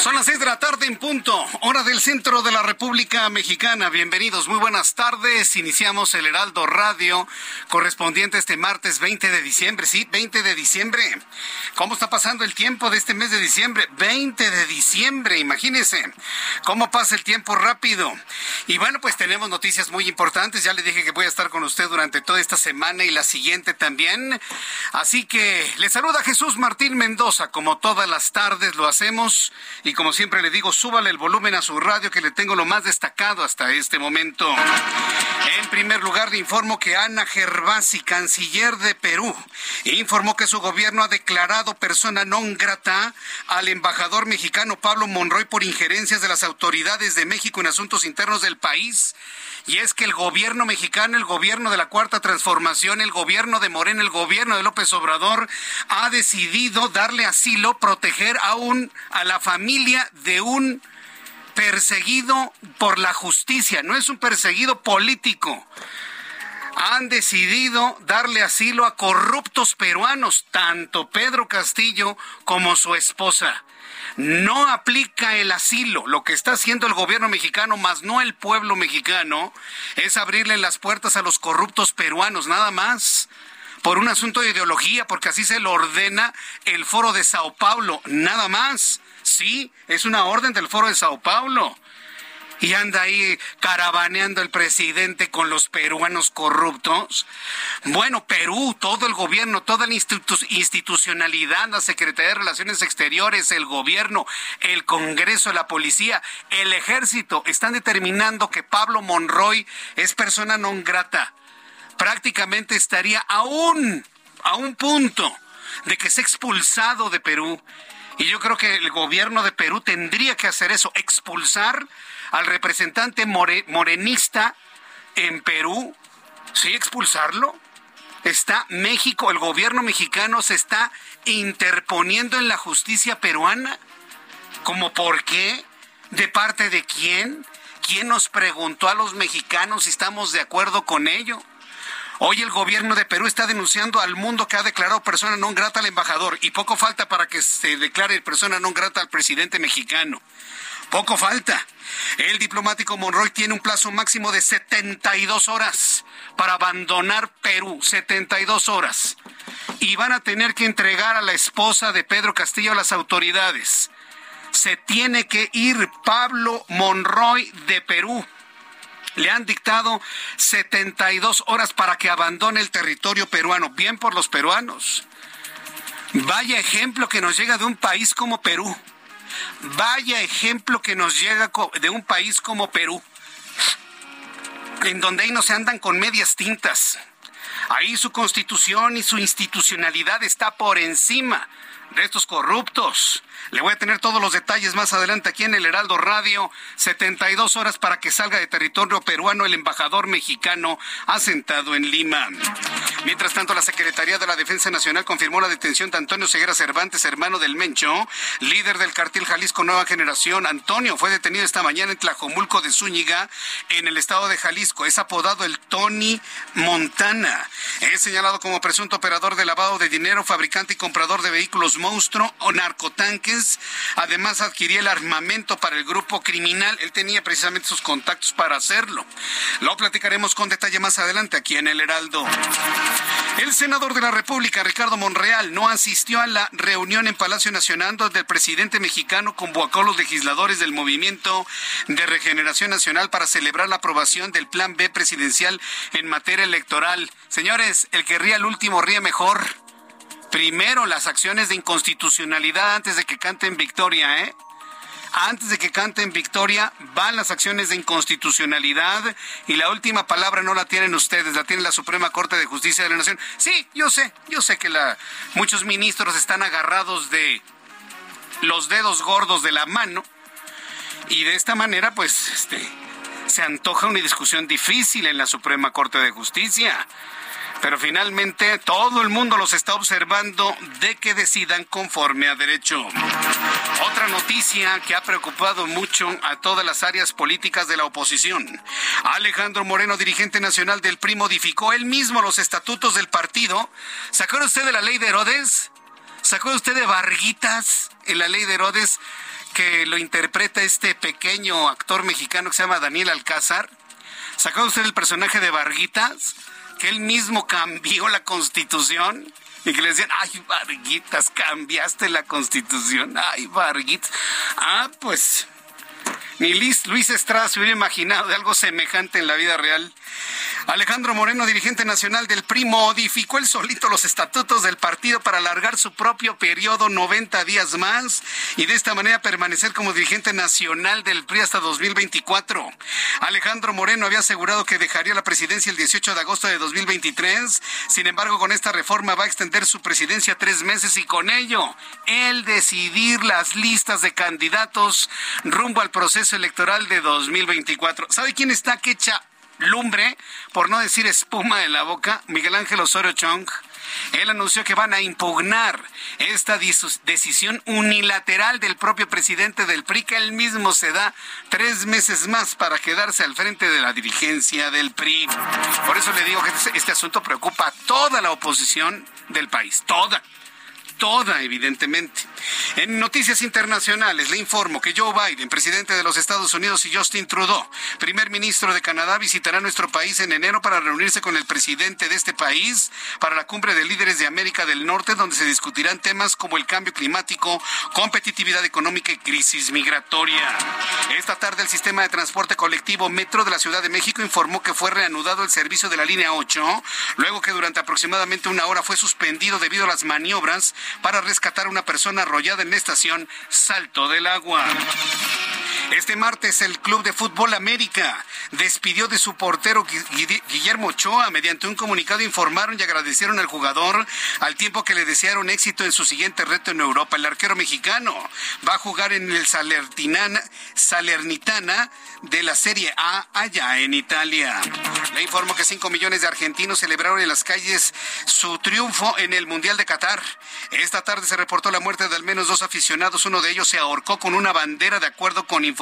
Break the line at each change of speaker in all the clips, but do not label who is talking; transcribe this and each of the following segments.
Son las seis de la tarde en punto, hora del centro de la República Mexicana. Bienvenidos, muy buenas tardes. Iniciamos el Heraldo Radio correspondiente este martes 20 de diciembre. Sí, 20 de diciembre. ¿Cómo está pasando el tiempo de este mes de diciembre? 20 de diciembre, imagínense. ¿Cómo pasa el tiempo rápido? Y bueno, pues tenemos noticias muy importantes. Ya le dije que voy a estar con usted durante toda esta semana y la siguiente también. Así que le saluda Jesús Martín Mendoza, como todas las tardes lo hacemos. Como siempre le digo, súbale el volumen a su radio que le tengo lo más destacado hasta este momento. En primer lugar, le informo que Ana Gervasi, canciller de Perú, informó que su gobierno ha declarado persona non grata al embajador mexicano Pablo Monroy por injerencias de las autoridades de México en asuntos internos del país. Y es que el gobierno mexicano, el gobierno de la Cuarta Transformación, el gobierno de Morena, el gobierno de López Obrador, ha decidido darle asilo, proteger aún a la familia de un perseguido por la justicia. No es un perseguido político han decidido darle asilo a corruptos peruanos, tanto Pedro Castillo como su esposa. No aplica el asilo. Lo que está haciendo el gobierno mexicano, más no el pueblo mexicano, es abrirle las puertas a los corruptos peruanos, nada más por un asunto de ideología, porque así se lo ordena el foro de Sao Paulo, nada más. Sí, es una orden del foro de Sao Paulo y anda ahí caravaneando el presidente con los peruanos corruptos. Bueno, Perú, todo el gobierno, toda la institucionalidad, la Secretaría de Relaciones Exteriores, el gobierno, el Congreso, la policía, el ejército, están determinando que Pablo Monroy es persona non grata. Prácticamente estaría aún a un punto de que sea expulsado de Perú. Y yo creo que el gobierno de Perú tendría que hacer eso, expulsar al representante morenista en Perú, ¿sí expulsarlo? Está México, el gobierno mexicano se está interponiendo en la justicia peruana. ¿Cómo por qué? ¿De parte de quién? ¿Quién nos preguntó a los mexicanos si estamos de acuerdo con ello? Hoy el gobierno de Perú está denunciando al mundo que ha declarado persona non grata al embajador y poco falta para que se declare persona non grata al presidente mexicano. Poco falta. El diplomático Monroy tiene un plazo máximo de 72 horas para abandonar Perú. 72 horas. Y van a tener que entregar a la esposa de Pedro Castillo a las autoridades. Se tiene que ir Pablo Monroy de Perú. Le han dictado 72 horas para que abandone el territorio peruano. Bien por los peruanos. Vaya ejemplo que nos llega de un país como Perú Vaya ejemplo que nos llega de un país como Perú, en donde ahí no se andan con medias tintas. Ahí su constitución y su institucionalidad está por encima de estos corruptos. Le voy a tener todos los detalles más adelante aquí en el Heraldo Radio. 72 horas para que salga de territorio peruano el embajador mexicano asentado en Lima. Mientras tanto, la Secretaría de la Defensa Nacional confirmó la detención de Antonio Ceguera Cervantes, hermano del Mencho, líder del cartel Jalisco Nueva Generación. Antonio fue detenido esta mañana en Tlajomulco de Zúñiga, en el estado de Jalisco. Es apodado el Tony Montana. Es señalado como presunto operador de lavado de dinero, fabricante y comprador de vehículos monstruo o Además adquiría el armamento para el grupo criminal. Él tenía precisamente sus contactos para hacerlo. Lo platicaremos con detalle más adelante aquí en el Heraldo. El senador de la República, Ricardo Monreal, no asistió a la reunión en Palacio Nacional donde el presidente mexicano convocó a los legisladores del Movimiento de Regeneración Nacional para celebrar la aprobación del Plan B presidencial en materia electoral. Señores, el que ría el último ríe mejor. Primero las acciones de inconstitucionalidad antes de que canten victoria, ¿eh? Antes de que canten victoria, van las acciones de inconstitucionalidad y la última palabra no la tienen ustedes, la tiene la Suprema Corte de Justicia de la Nación. Sí, yo sé, yo sé que la, muchos ministros están agarrados de los dedos gordos de la mano y de esta manera, pues, este, se antoja una discusión difícil en la Suprema Corte de Justicia. Pero finalmente todo el mundo los está observando de que decidan conforme a derecho. Otra noticia que ha preocupado mucho a todas las áreas políticas de la oposición. Alejandro Moreno, dirigente nacional del PRI, modificó él mismo los estatutos del partido. ¿Sacó usted de la ley de Herodes? ¿Sacó usted de Varguitas en la ley de Herodes que lo interpreta este pequeño actor mexicano que se llama Daniel Alcázar? ¿Sacó usted el personaje de Varguitas? Que él mismo cambió la constitución y que le decían, ay, Varguitas, cambiaste la constitución, ay, Varguitas. Ah, pues, ni Luis Estrada se hubiera imaginado de algo semejante en la vida real. Alejandro Moreno, dirigente nacional del PRI, modificó el solito los estatutos del partido para alargar su propio periodo 90 días más y de esta manera permanecer como dirigente nacional del PRI hasta 2024. Alejandro Moreno había asegurado que dejaría la presidencia el 18 de agosto de 2023. Sin embargo, con esta reforma va a extender su presidencia tres meses y con ello él decidir las listas de candidatos rumbo al proceso electoral de 2024. ¿Sabe quién está que echa lumbre, por no decir espuma de la boca, Miguel Ángel Osorio Chong. Él anunció que van a impugnar esta decisión unilateral del propio presidente del PRI, que él mismo se da tres meses más para quedarse al frente de la dirigencia del PRI. Por eso le digo que este, este asunto preocupa a toda la oposición del país, toda toda, evidentemente. En noticias internacionales le informo que Joe Biden, presidente de los Estados Unidos, y Justin Trudeau, primer ministro de Canadá, visitarán nuestro país en enero para reunirse con el presidente de este país para la cumbre de líderes de América del Norte, donde se discutirán temas como el cambio climático, competitividad económica y crisis migratoria. Esta tarde el sistema de transporte colectivo Metro de la Ciudad de México informó que fue reanudado el servicio de la línea 8, luego que durante aproximadamente una hora fue suspendido debido a las maniobras para rescatar a una persona arrollada en la estación Salto del Agua. Este martes el Club de Fútbol América despidió de su portero Guillermo Ochoa. Mediante un comunicado informaron y agradecieron al jugador al tiempo que le desearon éxito en su siguiente reto en Europa. El arquero mexicano va a jugar en el Salernitana de la Serie A allá en Italia. Le informo que 5 millones de argentinos celebraron en las calles su triunfo en el Mundial de Qatar. Esta tarde se reportó la muerte de al menos dos aficionados. Uno de ellos se ahorcó con una bandera de acuerdo con información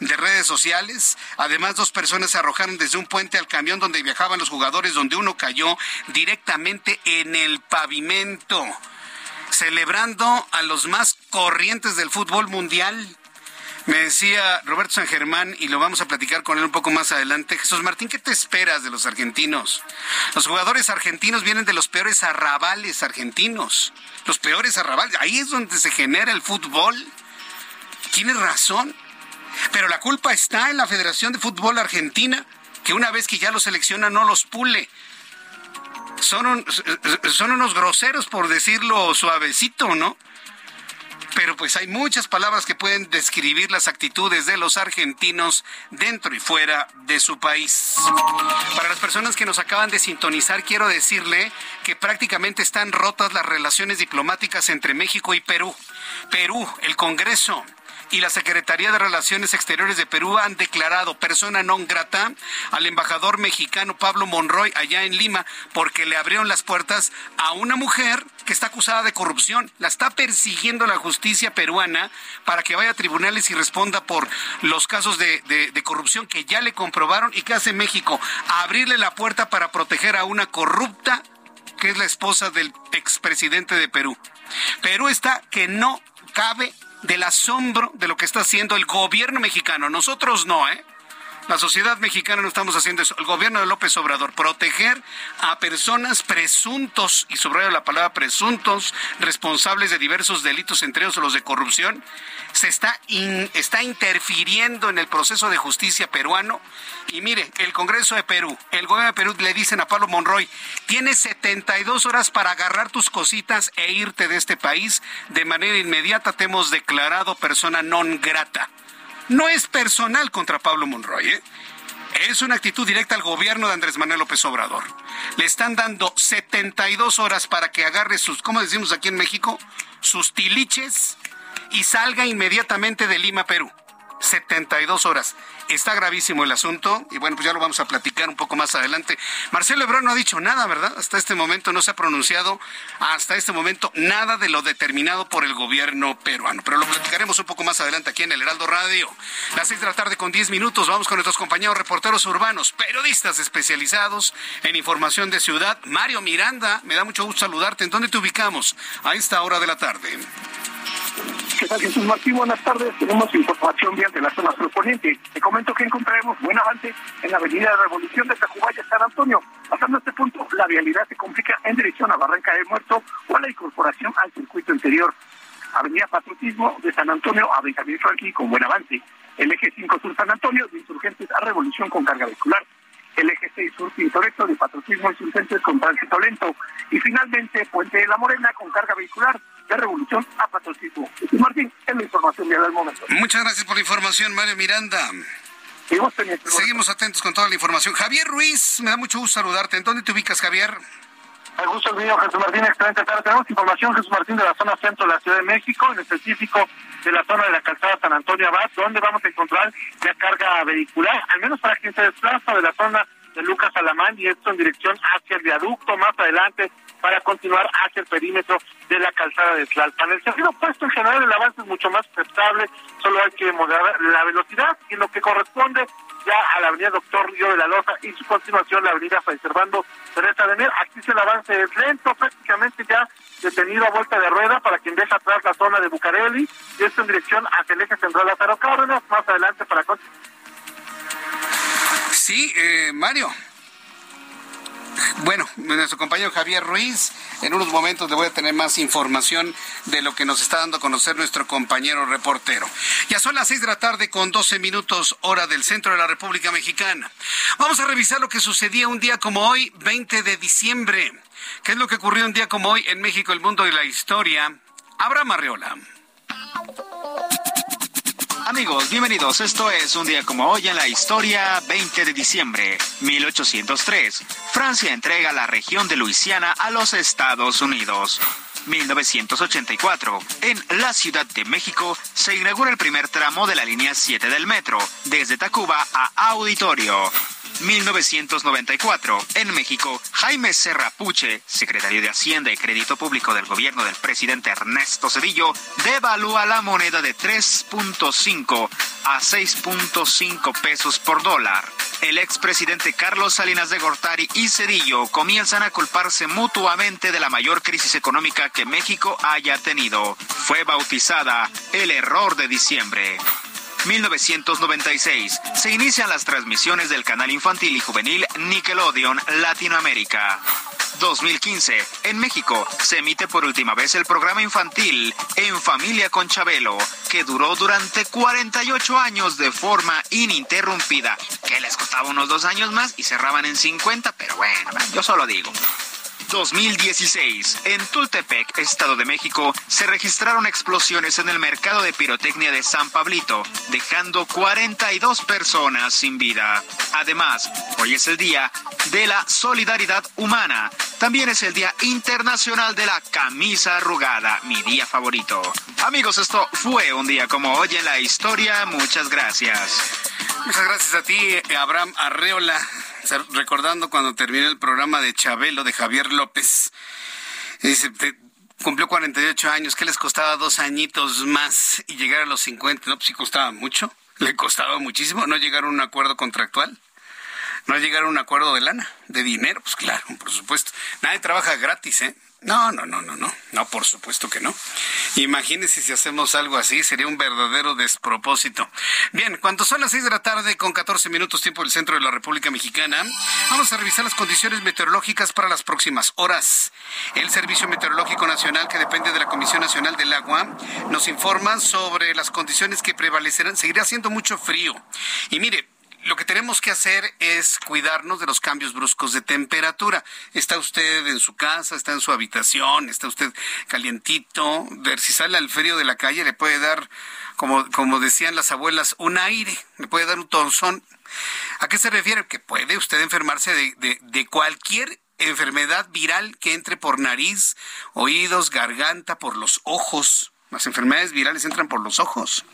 de redes sociales. Además, dos personas se arrojaron desde un puente al camión donde viajaban los jugadores, donde uno cayó directamente en el pavimento celebrando a los más corrientes del fútbol mundial. Me decía Roberto San Germán, y lo vamos a platicar con él un poco más adelante. Jesús Martín, ¿qué te esperas de los argentinos? Los jugadores argentinos vienen de los peores arrabales argentinos. Los peores arrabales. Ahí es donde se genera el fútbol. Tienes razón. Pero la culpa está en la Federación de Fútbol Argentina, que una vez que ya los selecciona no los pule. Son, son unos groseros, por decirlo suavecito, ¿no? pero pues hay muchas palabras que pueden describir las actitudes de los argentinos dentro y fuera de su país. Para las personas que nos acaban de sintonizar, quiero decirle que prácticamente están rotas las relaciones diplomáticas entre México y Perú. Perú, el Congreso, y la Secretaría de Relaciones Exteriores de Perú han declarado persona non grata al embajador mexicano Pablo Monroy allá en Lima porque le abrieron las puertas a una mujer que está acusada de corrupción. La está persiguiendo la justicia peruana para que vaya a tribunales y responda por los casos de, corrupción que ya le comprobaron y que hace México abrirle la puerta para proteger a una corrupta que es la esposa del expresidente de Perú. Perú está que no cabe del asombro de lo que está haciendo el gobierno mexicano. Nosotros no, ¿eh? La sociedad mexicana no estamos haciendo eso. El gobierno de López Obrador, proteger a personas presuntos, y subrayo la palabra presuntos, responsables de diversos delitos, entre ellos los de corrupción, se está, está interfiriendo en el proceso de justicia peruano. Y mire, el Congreso de Perú, el gobierno de Perú le dicen a Pablo Monroy, tienes 72 horas para agarrar tus cositas e irte de este país. De manera inmediata te hemos declarado persona non grata. No es personal contra Pablo Monroy, ¿eh? Es una actitud directa al gobierno de Andrés Manuel López Obrador. Le están dando 72 horas para que agarre sus, ¿cómo decimos aquí en México? Sus tiliches y salga inmediatamente de Lima, Perú. 72 horas. Está gravísimo el asunto y bueno, pues ya lo vamos a platicar un poco más adelante. Marcelo Ebrard no ha dicho nada, ¿verdad? Hasta este momento no se ha pronunciado, hasta este momento nada de lo determinado por el gobierno peruano. Pero lo platicaremos un poco más adelante aquí en el Heraldo Radio. Las 6 de la tarde con 10 minutos vamos con nuestros compañeros reporteros urbanos, periodistas especializados en información de ciudad. Mario Miranda, me da mucho gusto saludarte. ¿En dónde te ubicamos a esta hora de la tarde?
¿Qué tal, Jesús Martín? Buenas tardes. Tenemos información bien de la zona proponiente. Te comento que encontraremos buen avance en la avenida Revolución de Tacubaya, San Antonio. Pasando este punto, la vialidad se complica en dirección a Barranca del Muerto o a la incorporación al circuito interior. Avenida Patriotismo de San Antonio a Benjamín Franklin con buen avance. El eje 5 Sur San Antonio de Insurgentes a Revolución con carga vehicular el eje 6 sur Tintoretto de patriotismo insurgentes con tránsito lento. Y finalmente, Puente de la Morena con carga vehicular de revolución a patriotismo. Martín, es la información de del momento.
Muchas gracias por la información, Mario Miranda. Seguimos atentos con toda la información. Javier Ruiz, me da mucho gusto saludarte. ¿En dónde te ubicas, Javier?
El gusto mío, Jesús Martín, excelente tarde. Tenemos información, Jesús Martín, de la zona centro de la Ciudad de México, en específico de la zona de la calzada San Antonio Abad, donde vamos a encontrar ya carga vehicular, al menos para quien se desplaza de la zona de Lucas Alamán y esto en dirección hacia el viaducto más adelante para continuar hacia el perímetro de la calzada de Tlalpan. El sentido opuesto en general el avance es mucho más aceptable, solo hay que moderar la velocidad y lo que corresponde ya a la avenida Doctor Río de la Loza y su continuación la avenida Fray Servando Teresa de Mer. Aquí el avance es lento, prácticamente ya detenido a vuelta de rueda para quien deja atrás la zona de Bucareli y esto en dirección hacia el eje central Lázaro Cárdenas, más adelante para
Sí, eh, Mario. Bueno, nuestro compañero Javier Ruiz, en unos momentos le voy a tener más información de lo que nos está dando a conocer nuestro compañero reportero. Ya son las seis de la tarde con 12 minutos hora del centro de la República Mexicana. Vamos a revisar lo que sucedía un día como hoy, 20 de diciembre. ¿Qué es lo que ocurrió un día como hoy en México, el mundo y la historia? Abraham Arreola.
Amigos, bienvenidos. Esto es un día como hoy en la historia, 20 de diciembre, 1803. Francia entrega la región de Luisiana a los Estados Unidos. 1984. En la Ciudad de México se inaugura el primer tramo de la línea 7 del metro, desde Tacuba a Auditorio. 1994. En México, Jaime Serrapuche, secretario de Hacienda y Crédito Público del gobierno del presidente Ernesto Cedillo, devalúa la moneda de 3.5 a 6.5 pesos por dólar. El expresidente Carlos Salinas de Gortari y Cedillo comienzan a culparse mutuamente de la mayor crisis económica que México haya tenido. Fue bautizada el error de diciembre. 1996. Se inician las transmisiones del canal infantil y juvenil Nickelodeon Latinoamérica. 2015. En México se emite por última vez el programa infantil En Familia con Chabelo, que duró durante 48 años de forma ininterrumpida, que les costaba unos dos años más y cerraban en 50, pero bueno, yo solo digo. 2016. En Tultepec, Estado de México, se registraron explosiones en el mercado de pirotecnia de San Pablito, dejando 42 personas sin vida. Además, hoy es el Día de la Solidaridad Humana. También es el Día Internacional de la Camisa Arrugada, mi día favorito. Amigos, esto fue un día como hoy en la historia. Muchas gracias.
Muchas gracias a ti, Abraham Arreola recordando cuando terminó el programa de Chabelo de Javier López. Dice, cumplió 48 años, ¿qué les costaba dos añitos más y llegar a los 50? No, pues sí costaba mucho, le costaba muchísimo no llegar a un acuerdo contractual. no llegar a un acuerdo de lana, de dinero, pues claro, por supuesto. Nadie trabaja gratis, ¿eh? No, no, no, no, no, no, por supuesto que no. Imagínense si hacemos algo así, sería un verdadero despropósito. Bien, cuando son las seis de la tarde con 14 minutos tiempo del centro de la República Mexicana, vamos a revisar las condiciones meteorológicas para las próximas horas. El Servicio Meteorológico Nacional, que depende de la Comisión Nacional del Agua, nos informa sobre las condiciones que prevalecerán. Seguirá haciendo mucho frío. Y mire, lo que tenemos que hacer es cuidarnos de los cambios bruscos de temperatura. Está usted en su casa, está en su habitación, está usted calientito, ver si sale al frío de la calle le puede dar, como, como decían las abuelas, un aire, le puede dar un torzón. ¿A qué se refiere? Que puede usted enfermarse de, de, de cualquier enfermedad viral que entre por nariz, oídos, garganta, por los ojos. Las enfermedades virales entran por los ojos.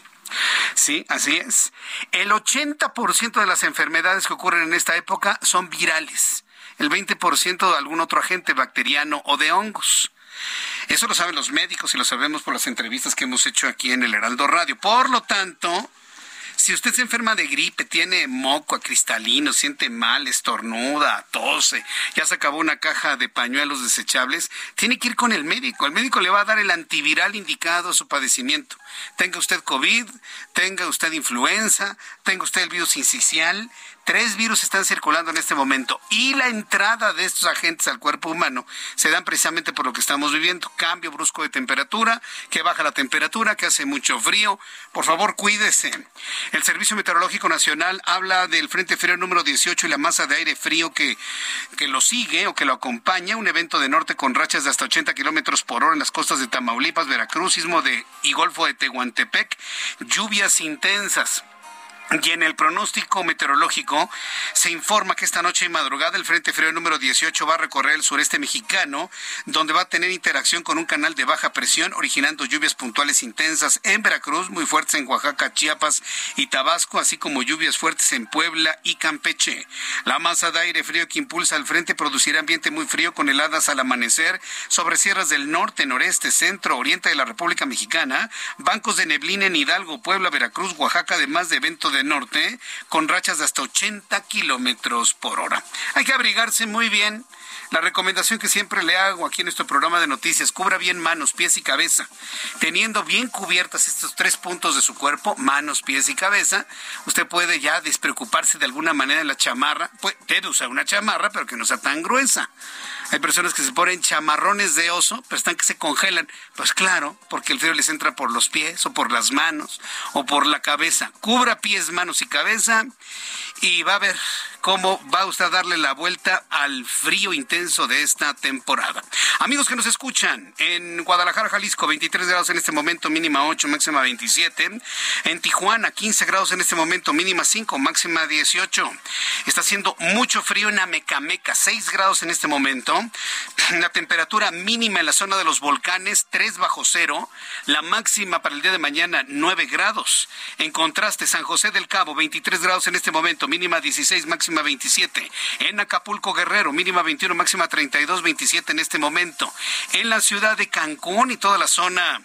Sí, así es. El 80% de las enfermedades que ocurren en esta época son virales. El 20% de algún otro agente bacteriano o de hongos. Eso lo saben los médicos y lo sabemos por las entrevistas que hemos hecho aquí en el Heraldo Radio. Por lo tanto, si usted se enferma de gripe, tiene moco cristalino, siente mal, estornuda, tose, ya se acabó una caja de pañuelos desechables, tiene que ir con el médico. El médico le va a dar el antiviral indicado a su padecimiento. Tenga usted COVID, tenga usted influenza, tenga usted el virus incisional, Tres virus están circulando en este momento y la entrada de estos agentes al cuerpo humano se dan precisamente por lo que estamos viviendo. Cambio brusco de temperatura, que baja la temperatura, que hace mucho frío. Por favor, cuídese. El Servicio Meteorológico Nacional habla del Frente Frío número 18 y la masa de aire frío que, que lo sigue o que lo acompaña. Un evento de norte con rachas de hasta 80 kilómetros por hora en las costas de Tamaulipas, Veracruz, de, y Golfo de Tehuantepec. Lluvias intensas. Y en el pronóstico meteorológico se informa que esta noche y madrugada el Frente Frío número 18 va a recorrer el sureste mexicano, donde va a tener interacción con un canal de baja presión, originando lluvias puntuales intensas en Veracruz, muy fuertes en Oaxaca, Chiapas y Tabasco, así como lluvias fuertes en Puebla y Campeche. La masa de aire frío que impulsa al frente producirá ambiente muy frío con heladas al amanecer sobre sierras del norte, noreste, centro, oriente de la República Mexicana, bancos de neblina en Hidalgo, Puebla, Veracruz, Oaxaca, además de eventos de norte con rachas de hasta 80 kilómetros por hora. Hay que abrigarse muy bien. La recomendación que siempre le hago aquí en nuestro programa de noticias, cubra bien manos, pies y cabeza. Teniendo bien cubiertas estos tres puntos de su cuerpo, manos, pies y cabeza, usted puede ya despreocuparse de alguna manera de la chamarra. Puede usar una chamarra, pero que no sea tan gruesa. Hay personas que se ponen chamarrones de oso, pero están que se congelan. Pues claro, porque el frío les entra por los pies o por las manos o por la cabeza. Cubra pies, manos y cabeza y va a ver cómo va usted a darle la vuelta al frío intenso de esta temporada. Amigos que nos escuchan, en Guadalajara, Jalisco, 23 grados en este momento, mínima 8, máxima 27. En Tijuana, 15 grados en este momento, mínima 5, máxima 18. Está haciendo mucho frío en Amecameca, 6 grados en este momento. La temperatura mínima en la zona de los volcanes, 3 bajo cero. La máxima para el día de mañana, 9 grados. En contraste, San José del Cabo, 23 grados en este momento, mínima 16, máxima 27. En Acapulco Guerrero, mínima 21, máxima 32, 27 en este momento. En la ciudad de Cancún y toda la zona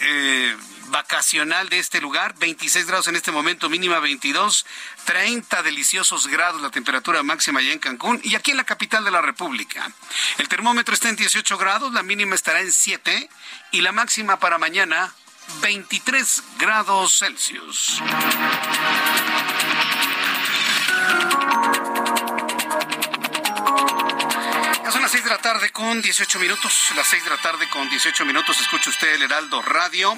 eh, vacacional de este lugar, 26 grados en este momento, mínima 22, 30 deliciosos grados la temperatura máxima allá en Cancún y aquí en la capital de la República. El termómetro está en 18 grados, la mínima estará en 7 y la máxima para mañana 23 grados Celsius. Las 6 de la tarde con 18 minutos. Las 6 de la tarde con 18 minutos. Escucha usted el Heraldo Radio.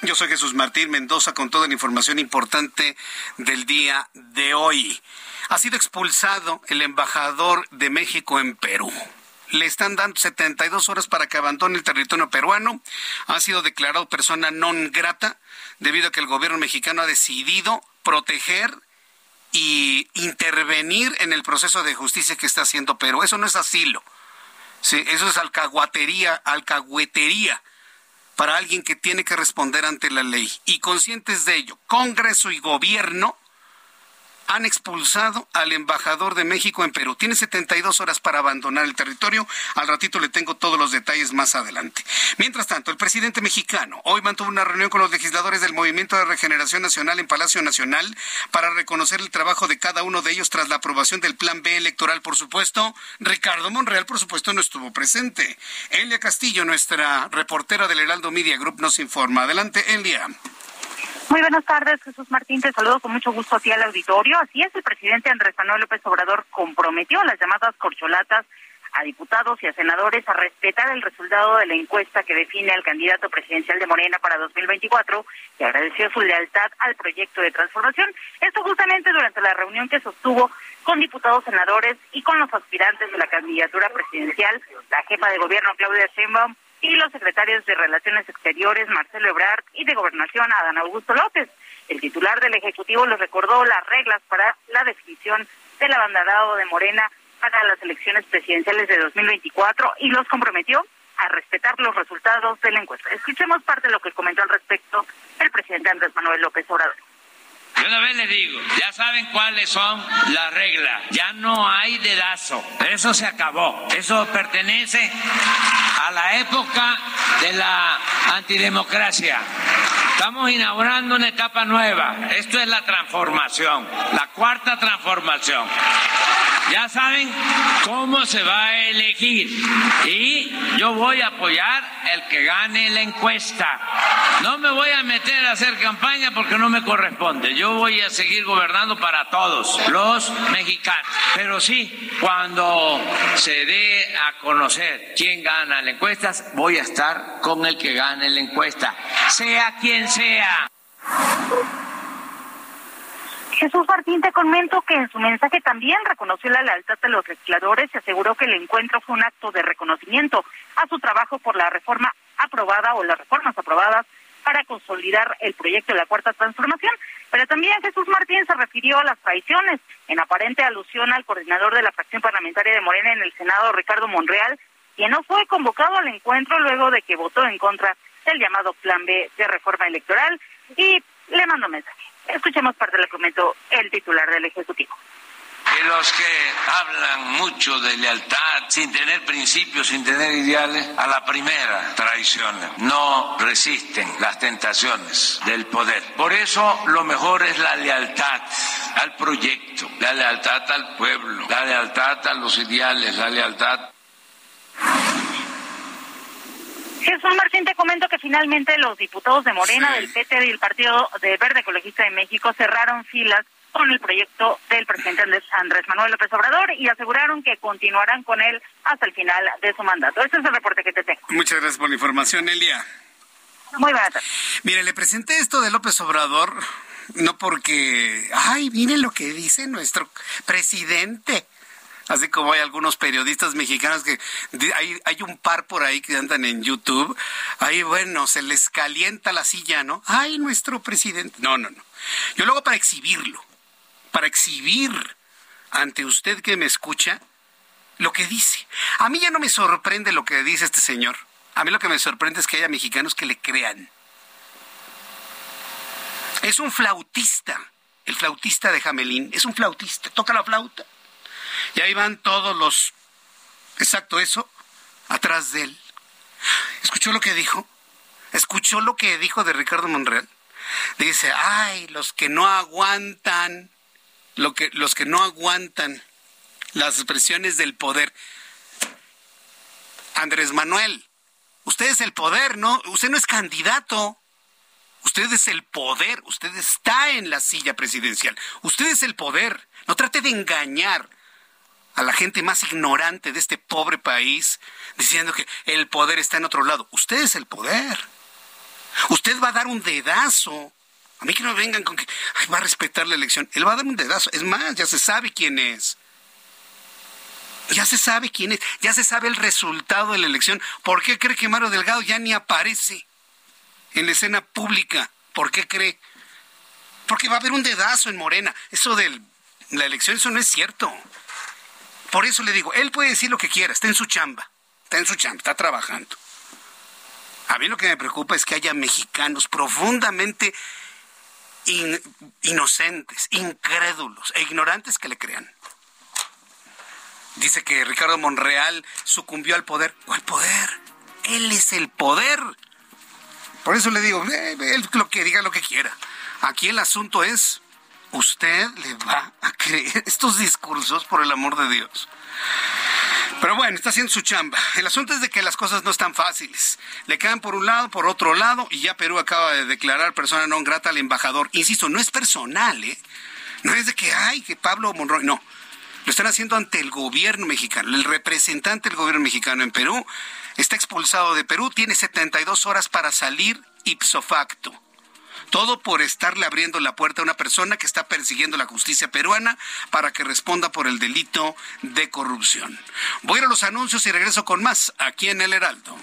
Yo soy Jesús Martín Mendoza con toda la información importante del día de hoy. Ha sido expulsado el embajador de México en Perú. Le están dando 72 horas para que abandone el territorio peruano. Ha sido declarado persona non grata debido a que el gobierno mexicano ha decidido proteger y intervenir en el proceso de justicia que está haciendo Perú. Eso no es asilo. Sí, eso es alcahuatería, alcahuetería para alguien que tiene que responder ante la ley. Y conscientes de ello, Congreso y gobierno han expulsado al embajador de México en Perú. Tiene 72 horas para abandonar el territorio. Al ratito le tengo todos los detalles más adelante. Mientras tanto, el presidente mexicano hoy mantuvo una reunión con los legisladores del Movimiento de Regeneración Nacional en Palacio Nacional para reconocer el trabajo de cada uno de ellos tras la aprobación del Plan B electoral, por supuesto. Ricardo Monreal, por supuesto, no estuvo presente. Elia Castillo, nuestra reportera del Heraldo Media Group, nos informa. Adelante, Elia.
Muy buenas tardes, Jesús Martín. Te saludo con mucho gusto aquí al auditorio. Así es, el presidente Andrés Manuel López Obrador comprometió a las llamadas corcholatas a diputados y a senadores a respetar el resultado de la encuesta que define al candidato presidencial de Morena para 2024 y agradeció su lealtad al proyecto de transformación. Esto justamente durante la reunión que sostuvo con diputados, senadores y con los aspirantes de la candidatura presidencial, la jefa de gobierno Claudia Sheinbaum y los secretarios de Relaciones Exteriores, Marcelo Ebrard, y de Gobernación, Adán Augusto López. El titular del Ejecutivo les recordó las reglas para la definición del abanderado de Morena para las elecciones presidenciales de 2024 y los comprometió a respetar los resultados de la encuesta. Escuchemos parte de lo que comentó al respecto el presidente Andrés Manuel López Obrador.
Yo una vez les digo, ya saben cuáles son las reglas, ya no hay dedazo, eso se acabó, eso pertenece a la época de la antidemocracia. Estamos inaugurando una etapa nueva, esto es la transformación, la cuarta transformación ya saben cómo se va a elegir y yo voy a apoyar el que gane la encuesta. No me voy a meter a hacer campaña porque no me corresponde. Yo voy a seguir gobernando para todos los mexicanos. Pero sí, cuando se dé a conocer quién gana la encuesta, voy a estar con el que gane la encuesta, sea quien sea.
Jesús Martín, te comento que en su mensaje también reconoció la lealtad de los legisladores y aseguró que el encuentro fue un acto de reconocimiento a su trabajo por la reforma aprobada o las reformas aprobadas para consolidar el proyecto de la Cuarta Transformación. Pero también Jesús Martín se refirió a las traiciones, en aparente alusión al coordinador de la fracción parlamentaria de Morena en el Senado, Ricardo Monreal, quien no fue convocado al encuentro luego de que votó en contra del llamado Plan B de reforma electoral y le mandó mensaje. Escuchemos parte de lo el titular del Ejecutivo.
Los que hablan mucho de lealtad, sin tener principios, sin tener ideales, a la primera traicionan, no resisten las tentaciones del poder. Por eso lo mejor es la lealtad al proyecto, la lealtad al pueblo, la lealtad a los ideales, la lealtad
Jesús Martín, te comento que finalmente los diputados de Morena, del PT y del Partido de Verde Ecologista de México cerraron filas con el proyecto del presidente Andrés Manuel López Obrador y aseguraron que continuarán con él hasta el final de su mandato. Ese es el reporte que te tengo.
Muchas gracias por la información, Elia.
Muy tardes.
Mire, le presenté esto de López Obrador no porque, ay, miren lo que dice nuestro presidente así como hay algunos periodistas mexicanos que hay, hay un par por ahí que andan en YouTube, ahí bueno, se les calienta la silla, ¿no? Ay, nuestro presidente. No, no, no. Yo lo hago para exhibirlo, para exhibir ante usted que me escucha lo que dice. A mí ya no me sorprende lo que dice este señor. A mí lo que me sorprende es que haya mexicanos que le crean. Es un flautista, el flautista de Jamelín, es un flautista, toca la flauta y ahí van todos los, exacto eso, atrás de él. ¿Escuchó lo que dijo? ¿Escuchó lo que dijo de Ricardo Monreal? Dice, ay, los que no aguantan, lo que, los que no aguantan las expresiones del poder. Andrés Manuel, usted es el poder, ¿no? Usted no es candidato. Usted es el poder, usted está en la silla presidencial. Usted es el poder. No trate de engañar a la gente más ignorante de este pobre país diciendo que el poder está en otro lado. Usted es el poder. Usted va a dar un dedazo. A mí que no vengan con que va a respetar la elección. Él va a dar un dedazo. Es más, ya se sabe quién es. Ya se sabe quién es. Ya se sabe el resultado de la elección. ¿Por qué cree que Mario Delgado ya ni aparece en la escena pública? ¿Por qué cree? Porque va a haber un dedazo en Morena. Eso de la elección, eso no es cierto. Por eso le digo, él puede decir lo que quiera, está en su chamba, está en su chamba, está trabajando. A mí lo que me preocupa es que haya mexicanos profundamente inocentes, incrédulos e ignorantes que le crean. Dice que Ricardo Monreal sucumbió al poder. ¿Cuál poder? Él es el poder. Por eso le digo, él lo que diga lo que quiera. Aquí el asunto es, ¿usted le va a creer estos discursos por el amor de Dios? Pero bueno, está haciendo su chamba. El asunto es de que las cosas no están fáciles. Le quedan por un lado, por otro lado, y ya Perú acaba de declarar persona no grata al embajador. Insisto, no es personal, ¿eh? No es de que, ay, que Pablo Monroy, no. Lo están haciendo ante el gobierno mexicano. El representante del gobierno mexicano en Perú está expulsado de Perú, tiene 72 horas para salir ipso facto. Todo por estarle abriendo la puerta a una persona que está persiguiendo la justicia peruana para que responda por el delito de corrupción. Voy a los anuncios y regreso con más aquí en El Heraldo.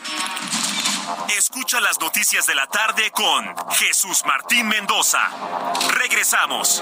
Escucha las noticias de la tarde con Jesús Martín Mendoza. Regresamos.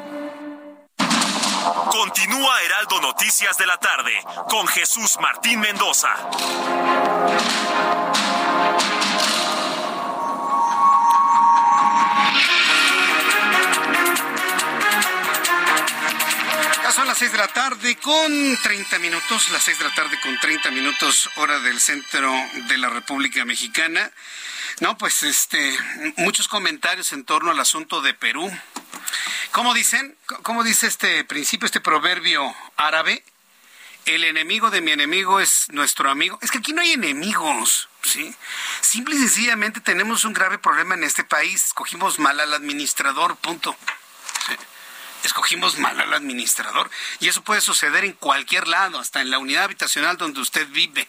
Continúa Heraldo Noticias de la tarde con Jesús Martín Mendoza.
Son las 6 de la tarde con 30 minutos, las 6 de la tarde con 30 minutos hora del centro de la República Mexicana. No, pues este, muchos comentarios en torno al asunto de Perú. ¿Cómo dicen? ¿Cómo dice este principio, este proverbio árabe? El enemigo de mi enemigo es nuestro amigo. Es que aquí no hay enemigos, ¿sí? Simple y sencillamente tenemos un grave problema en este país. Escogimos mal al administrador, punto. Escogimos mal al administrador. Y eso puede suceder en cualquier lado, hasta en la unidad habitacional donde usted vive.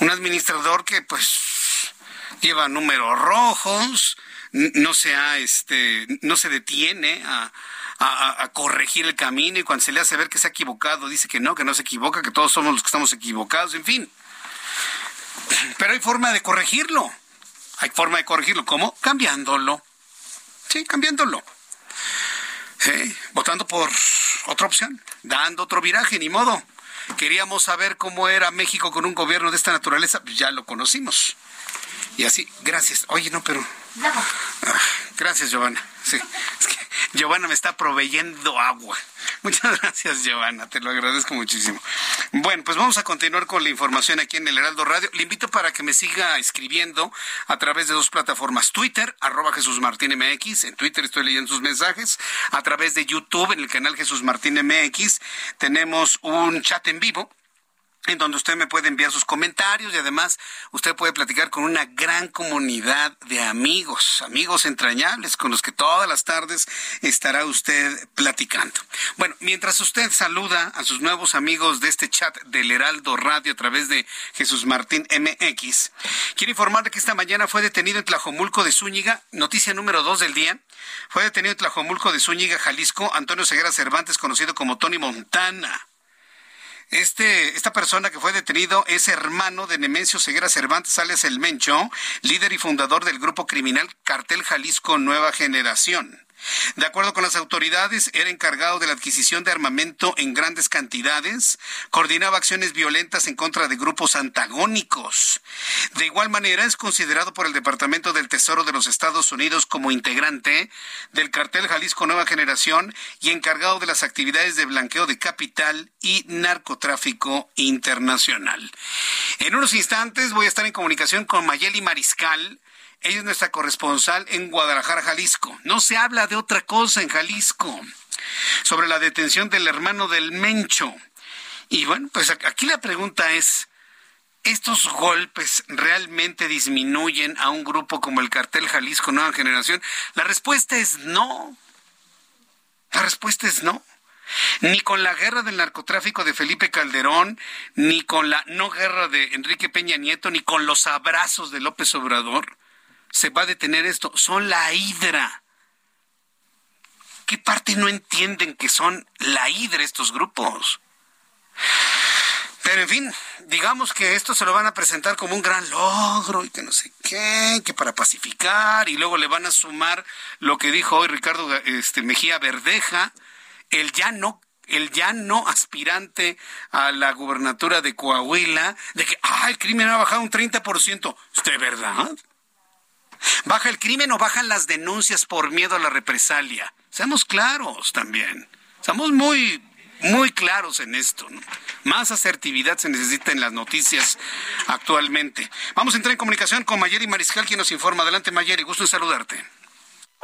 Un administrador que, pues, lleva números rojos, no se este, no se detiene a, corregir el camino y cuando se le hace ver que se ha equivocado, dice que no, que no se equivoca, que todos somos los que estamos equivocados, en fin. Pero hay forma de corregirlo. Hay forma de corregirlo. ¿Cómo? Cambiándolo. Sí, cambiándolo. Votando por otra opción, dando otro viraje, ni modo. Queríamos saber cómo era México con un gobierno de esta naturaleza, pues ya lo conocimos. Y así, gracias. Oye, no, pero... Gracias, Giovanna. Sí, es que Giovanna me está proveyendo agua. Muchas gracias, Giovanna, te lo agradezco muchísimo. Bueno, pues vamos a continuar con la información aquí en el Heraldo Radio. Le invito para que me siga escribiendo a través de dos plataformas. Twitter, arroba Jesús Martín MX. En Twitter estoy leyendo sus mensajes. A través de YouTube, en el canal Jesús Martín MX, tenemos un chat en vivo en donde usted me puede enviar sus comentarios y además usted puede platicar con una gran comunidad de amigos, amigos entrañables con los que todas las tardes estará usted platicando. Bueno, mientras usted saluda a sus nuevos amigos de este chat del Heraldo Radio a través de Jesús Martín MX, quiero informarle que esta mañana fue detenido en Tlajomulco de Zúñiga, noticia número dos del día, fue detenido en Tlajomulco de Zúñiga, Jalisco, Antonio Segura Cervantes, conocido como Tony Montana. Este, esta persona que fue detenido es hermano de Nemesio Ceguera Cervantes, alias El Mencho, líder y fundador del grupo criminal Cartel Jalisco Nueva Generación. De acuerdo con las autoridades, era encargado de la adquisición de armamento en grandes cantidades, coordinaba acciones violentas en contra de grupos antagónicos. De igual manera, es considerado por el Departamento del Tesoro de los Estados Unidos como integrante del cartel Jalisco Nueva Generación y encargado de las actividades de blanqueo de capital y narcotráfico internacional. En unos instantes voy a estar en comunicación con Mayeli Mariscal, ella es nuestra corresponsal en Guadalajara, Jalisco. No se habla de otra cosa en Jalisco. Sobre la detención del hermano del Mencho. Y bueno, pues aquí la pregunta es, ¿estos golpes realmente disminuyen a un grupo como el cartel Jalisco Nueva Generación? La respuesta es no. La respuesta es no. Ni con la guerra del narcotráfico de Felipe Calderón, ni con la no guerra de Enrique Peña Nieto, ni con los abrazos de López Obrador se va a detener esto? Son la hidra. ¿Qué parte no entienden que son la hidra estos grupos? Pero en fin, digamos que esto se lo van a presentar como un gran logro y que no sé qué, que para pacificar y luego le van a sumar lo que dijo hoy Ricardo este, Mejía Verdeja, el ya no el ya no aspirante a la gubernatura de Coahuila, de que, ah, el crimen ha bajado un 30%. ¿De verdad? ¿Baja el crimen o bajan las denuncias por miedo a la represalia? Seamos claros también. Estamos muy, muy claros en esto. Más asertividad se necesita en las noticias actualmente. Vamos a entrar en comunicación con Mayeri Mariscal, quien nos informa. Adelante, Mayeri, gusto en saludarte.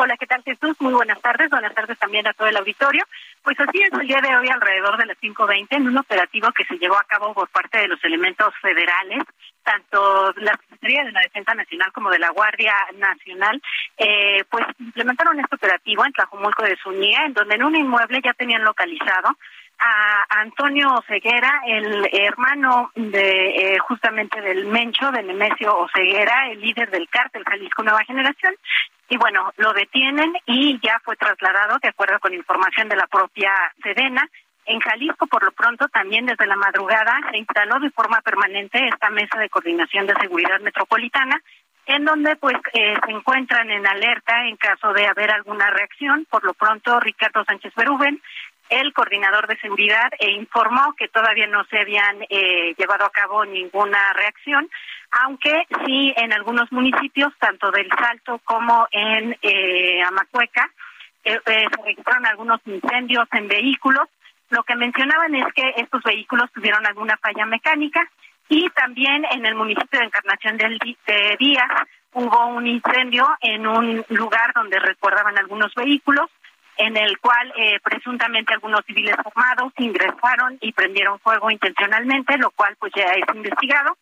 Hola, ¿qué tal Jesús? Muy buenas tardes. Buenas tardes también a todo el auditorio. Pues así es, el día de hoy alrededor de las 5.20 en un operativo que se llevó a cabo por parte de los elementos federales, tanto la Secretaría de la Defensa Nacional como de la Guardia Nacional, eh, pues implementaron este operativo en Tlajumulco de Zúñiga, en donde en un inmueble ya tenían localizado a Antonio Oseguera, el hermano de eh, justamente del Mencho, de Nemesio Oseguera, el líder del cártel Jalisco Nueva Generación. Y bueno, lo detienen y ya fue trasladado, de acuerdo con información de la propia Sedena. En Jalisco, por lo pronto, también desde la madrugada se instaló de forma permanente esta mesa de coordinación de seguridad metropolitana, en donde pues eh, se encuentran en alerta en caso de haber alguna reacción. Por lo pronto, Ricardo Sánchez Berúben, el coordinador de seguridad e informó que todavía no se habían eh, llevado a cabo ninguna reacción, aunque sí en algunos municipios, tanto del Salto como en eh, Amacueca, eh, se registraron algunos incendios en vehículos. Lo que mencionaban es que estos vehículos tuvieron alguna falla mecánica y también en el municipio de Encarnación del de Díaz hubo un incendio en un lugar donde recordaban algunos vehículos en el cual eh, presuntamente algunos civiles armados ingresaron y prendieron fuego intencionalmente, lo cual pues ya es investigado.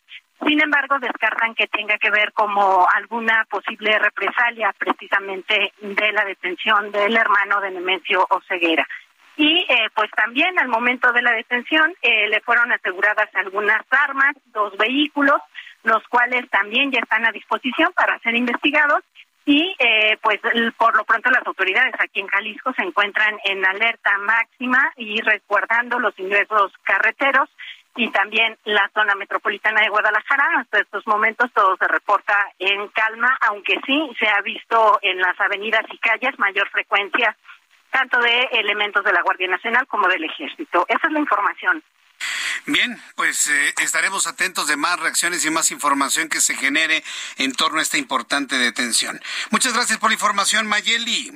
Sin embargo, descartan que tenga que ver como alguna posible represalia precisamente de la detención del hermano de Nemesio Oceguera. Y eh, pues también al momento de la detención eh, le fueron aseguradas algunas armas, dos vehículos, los cuales también ya están a disposición para ser investigados y eh, pues por lo pronto las autoridades aquí en Jalisco se encuentran en alerta máxima y resguardando los ingresos carreteros y también la zona metropolitana de Guadalajara. Hasta estos momentos todo se reporta en calma, aunque sí se ha visto en las avenidas y calles mayor frecuencia tanto de elementos de la Guardia Nacional como del Ejército. Esa es la información.
Bien, pues eh, estaremos atentos de más reacciones y más información que se genere en torno a esta importante detención. Muchas gracias por la información, Mayeli.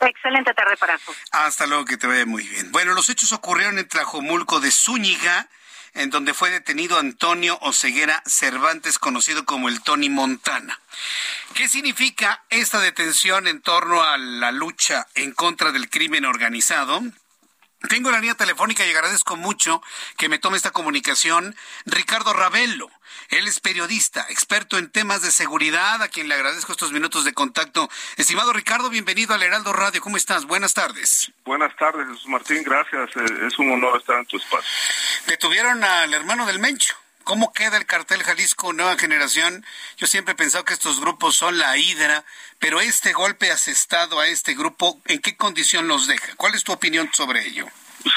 Excelente tarde para todos.
Hasta luego, que te vaya muy bien. Bueno, los hechos ocurrieron en Tlajomulco de Zúñiga, en donde fue detenido Antonio Oceguera Cervantes, conocido como el Tony Montana. ¿Qué significa esta detención en torno a la lucha en contra del crimen organizado? Tengo la línea telefónica y agradezco mucho que me tome esta comunicación Ricardo Ravelo. Él es periodista, experto en temas de seguridad, a quien le agradezco estos minutos de contacto. Estimado Ricardo, bienvenido al Heraldo Radio. ¿Cómo estás? Buenas tardes.
Buenas tardes, Jesús Martín. Gracias. Eh, es un honor estar en tu espacio.
Detuvieron al hermano del Mencho. ¿Cómo queda el cartel Jalisco Nueva Generación? Yo siempre he pensado que estos grupos son la hidra, pero este golpe asestado a este grupo, ¿en qué condición los deja? ¿Cuál es tu opinión sobre ello?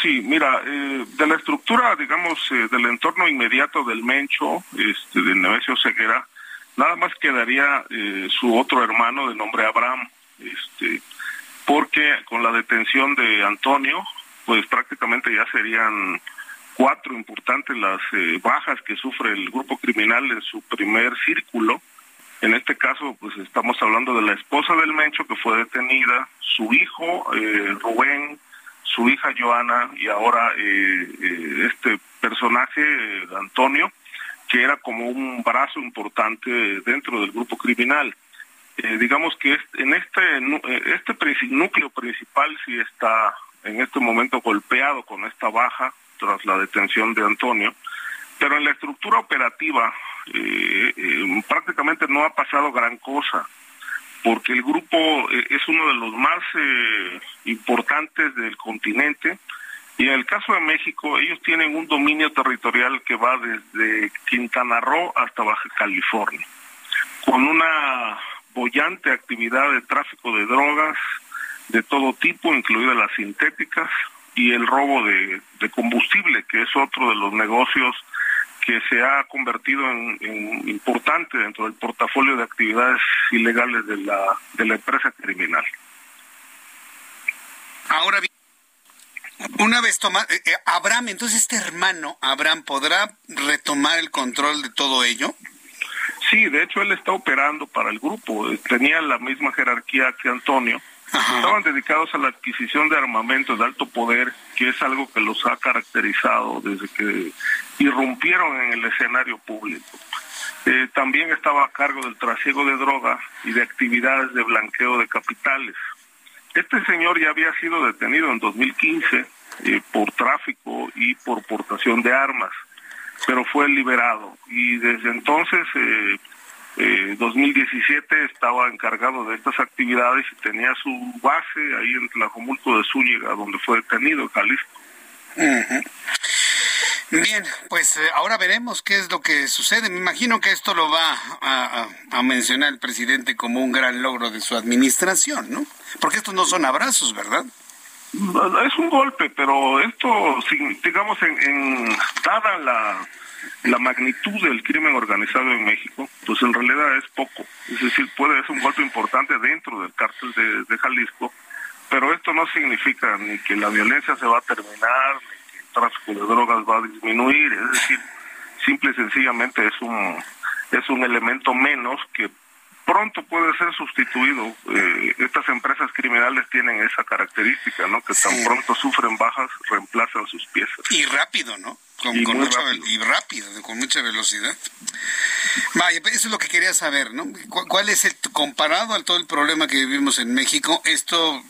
Sí, mira, eh, de la estructura, digamos, eh, del entorno inmediato del Mencho, este, de Nemesio Ceguera, nada más quedaría eh, su otro hermano de nombre Abraham, este, porque con la detención de Antonio, pues prácticamente ya serían cuatro importantes las eh, bajas que sufre el grupo criminal en su primer círculo. En este caso, pues estamos hablando de la esposa del Mencho que fue detenida, su hijo eh, Rubén, su hija Joana y ahora eh, este personaje Antonio, que era como un brazo importante dentro del grupo criminal. digamos que en este este núcleo principal sí está en este momento golpeado con esta baja tras la detención de Antonio, pero en la estructura operativa eh, eh, prácticamente no ha pasado gran cosa, porque el grupo eh, es uno de los más importantes del continente, y en el caso de México, ellos tienen un dominio territorial que va desde Quintana Roo hasta Baja California, con una bollante actividad de tráfico de drogas de todo tipo, incluidas las sintéticas, y el robo de, combustible, que es otro de los negocios que se ha convertido en, importante dentro del portafolio de actividades ilegales de la, de la empresa criminal.
Ahora bien, una vez tomado, eh, eh, Abraham, entonces este hermano, Abraham, ¿podrá retomar el control de todo ello?
Sí, de hecho él está operando para el grupo, tenía la misma jerarquía que Antonio. Estaban dedicados a la adquisición de armamentos de alto poder, que es algo que los ha caracterizado desde que irrumpieron en el escenario público. Eh, también estaba a cargo del trasiego de droga y de actividades de blanqueo de capitales. Este señor ya había sido detenido en 2015 eh, por tráfico y por portación de armas, pero fue liberado y desde entonces, eh, 2017, eh, estaba encargado de estas actividades y tenía su base ahí en Tlajomulco de Zúñiga, donde fue detenido, en Jalisco.
Bien, pues eh, ahora veremos qué es lo que sucede. Me imagino que esto lo va a, mencionar el presidente como un gran logro de su administración, ¿no? Porque estos no son abrazos, ¿verdad?
Es un golpe, pero esto, digamos, en, dada la, la magnitud del crimen organizado en México, pues en realidad es poco. Es decir, puede ser un golpe importante dentro del cárcel de, de Jalisco, pero esto no significa ni que la violencia se va a terminar, tráfico de drogas va a disminuir, es decir, simple y sencillamente es un es un elemento menos que pronto puede ser sustituido. Eh, estas empresas criminales tienen esa característica, ¿no? Que tan pronto sufren bajas, reemplazan sus piezas.
Y rápido, ¿no? Con, y, mucha rápido. y rápido, con mucha velocidad. Vaya, pues, eso es lo que quería saber, ¿no? ¿Cuál es el, comparado a todo el problema que vivimos en México, esto